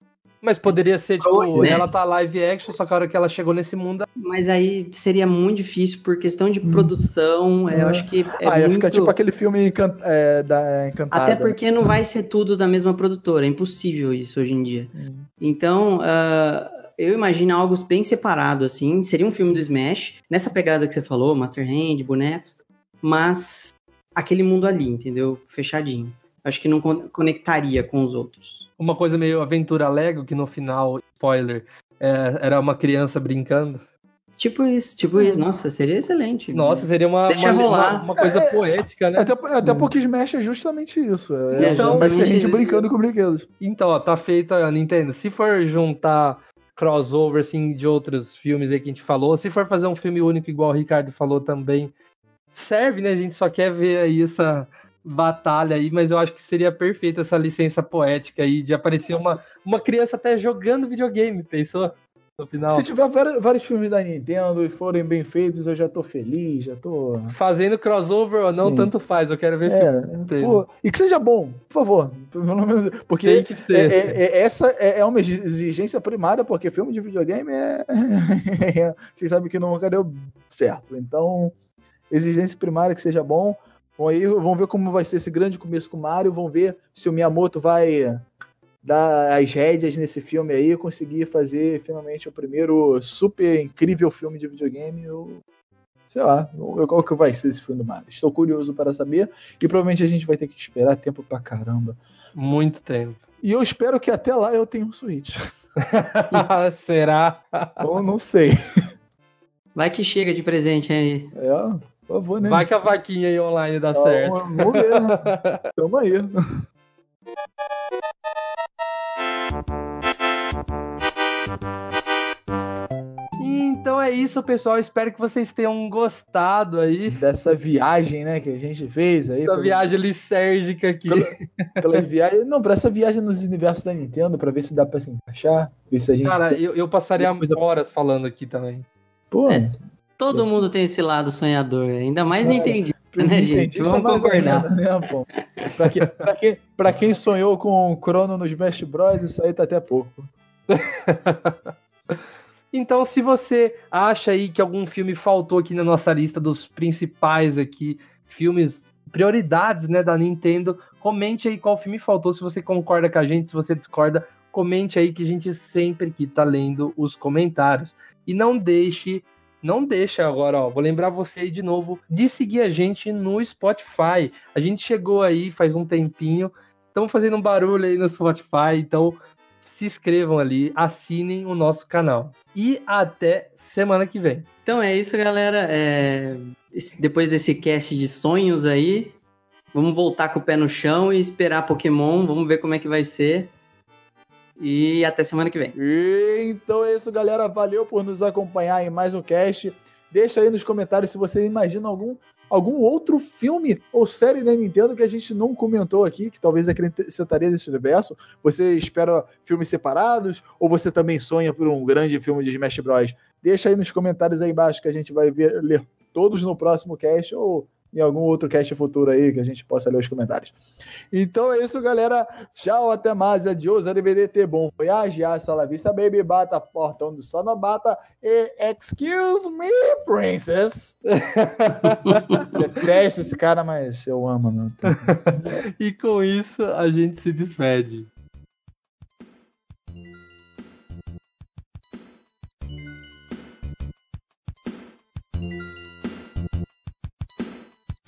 Mas poderia ser, tipo, Pois é. ela tá live action, só que a hora que ela chegou nesse mundo, mas aí seria muito difícil por questão de produção. Eu É. acho que é ah, ia muito... ficar tipo aquele filme encan- é, da Encantada. Até porque não vai ser tudo da mesma produtora, é impossível isso hoje em dia. Então, ah, eu imagino algo bem separado, assim. Seria um filme do Smash, nessa pegada que você falou, Master Hand, bonecos, mas aquele mundo ali, entendeu? Fechadinho. Acho que não con- conectaria com os outros. uma coisa meio aventura Lego, que no final, spoiler, é, era uma criança brincando. Tipo isso, tipo isso. Nossa, seria excelente. Nossa, seria uma, Deixa uma, rolar. uma- uma coisa É, poética, né? Até, até porque Smash é justamente isso. É, Então, justamente gente isso. brincando com brinquedos. Então, ó, tá feita a Nintendo. Se for juntar crossover assim de outros filmes aí que a gente falou, se for fazer um filme único igual o Ricardo falou também, serve, né? A gente só quer ver aí essa batalha aí, mas eu acho que seria perfeita essa licença poética aí de aparecer uma, uma criança até jogando videogame, pensou? No final. Se tiver vários, vários filmes da Nintendo e forem bem feitos, eu já tô feliz, já tô. Fazendo crossover ou não, Sim. tanto faz. Eu quero ver É, pô, e que seja bom, por favor. Pelo menos- Porque que é- é- é- essa é, é uma exigência primária, porque filme de videogame é. Vocês sabem que nunca deu certo. Então, exigência primária que seja bom. Bom, aí vamos ver como vai ser esse grande começo com o Mario. Vamos ver se o Miyamoto vai dar as rédeas nesse filme aí, conseguir fazer finalmente o primeiro super incrível filme de videogame. Eu, sei lá, qual que vai ser esse filme do Mario. Estou curioso para saber e provavelmente a gente vai ter que esperar tempo pra caramba. Muito tempo. E eu espero que até lá eu tenha um Switch. Será? Não sei. Vai que chega de presente aí. É, por favor, né? Vai que a vaquinha aí online dá Então, certo. Vamos ver, né? Tamo aí. Então é isso, pessoal. Espero que vocês tenham gostado aí Dessa viagem, né, que a gente fez aí. da pelo- viagem lisérgica aqui. Pelo- Pela viagem. Não, pra essa viagem nos universos da Nintendo, pra ver se dá pra se encaixar. Ver se a gente. Cara, eu, eu passaria Coisa- horas falando aqui também. Pô, É. Todo mundo tem esse lado sonhador, ainda mais Nintendo, pra né, gente? Vamos concordar. né, pô? Pra, que- pra quem, pra quem sonhou com o Chrono no Smash Bros, isso aí tá até pouco. Então, se você acha aí que algum filme faltou aqui na nossa lista dos principais aqui, filmes, prioridades, né, da Nintendo, comente aí qual filme faltou, se você concorda com a gente, se você discorda, comente aí que a gente sempre aqui tá lendo os comentários. E não deixe, não deixa agora, ó, vou lembrar você aí de novo de seguir a gente no Spotify. A gente chegou aí faz um tempinho, estamos fazendo um barulho aí no Spotify, então se inscrevam ali, assinem o nosso canal. E até semana que vem. Então é isso, galera. É, Depois desse cast de sonhos aí, vamos voltar com o pé no chão e esperar Pokémon. Vamos ver como é que vai ser. E até semana que vem. E então é isso, galera. Valeu por nos acompanhar em mais um cast. Deixa aí nos comentários se você imagina algum, algum outro filme ou série da Nintendo que a gente não comentou aqui, que talvez acrescentaria nesse universo. Você espera filmes separados ou você também sonha por um grande filme de Smash Bros? Deixa aí nos comentários aí embaixo que a gente vai ver, ler todos no próximo cast ou em algum outro cast futuro aí que a gente possa ler os comentários. Então é isso, galera. Tchau, até mais. Adiós, arrivederci, bom voyage, hasta la vista, baby, bata, portão do sono, bata, e excuse me, princess. Detesto esse cara, mas eu amo, meu. E com isso a gente se despede.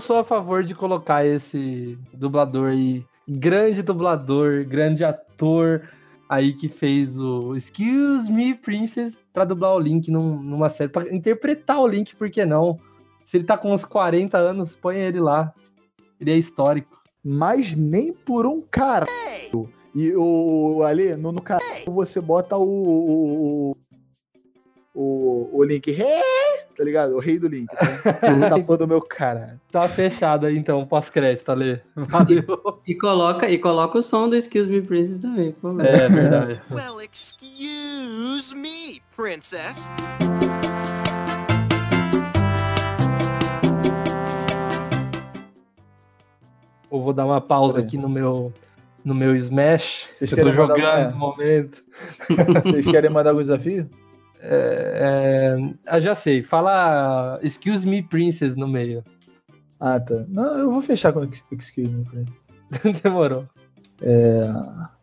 Eu sou a favor de colocar esse dublador aí, grande dublador, grande ator aí que fez o Excuse Me Princess pra dublar o Link num- numa série, pra interpretar o Link, por que não? Se ele tá com uns 40 anos, põe ele lá. Ele é histórico. Mas nem por um caralho. E o Ali, no, no caralho, você bota o. O, o, o Link. Ré, tá ligado? O rei do Link. Tá, tá do meu cara. Tá fechado aí então, pós-crédito, Ale. Valeu. E coloca, e coloca o som do Excuse Me Princess também, por favor. É verdade. Well, excuse me, princess. Eu vou dar uma pausa aqui no meu, no meu Smash. Vocês eu tô jogando algum- no momento. Vocês querem mandar algum desafio? É, é, ah, já sei. Fala Excuse Me Princess no meio. Ah, tá. Não, eu vou fechar com ex- Excuse me, friend. Demorou.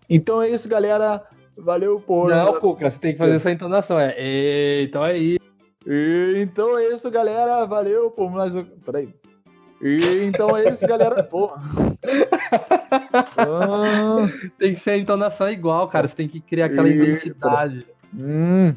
Então é isso, galera. Valeu por. Não, Cuca, você tem que fazer essa entonação. É, "Ei, então é isso. E, então é isso, galera. Valeu por mais um. Peraí. E, então é isso, galera. Porra. Ah, Tem que ser a entonação igual, cara. Você tem que criar aquela identidade. hum.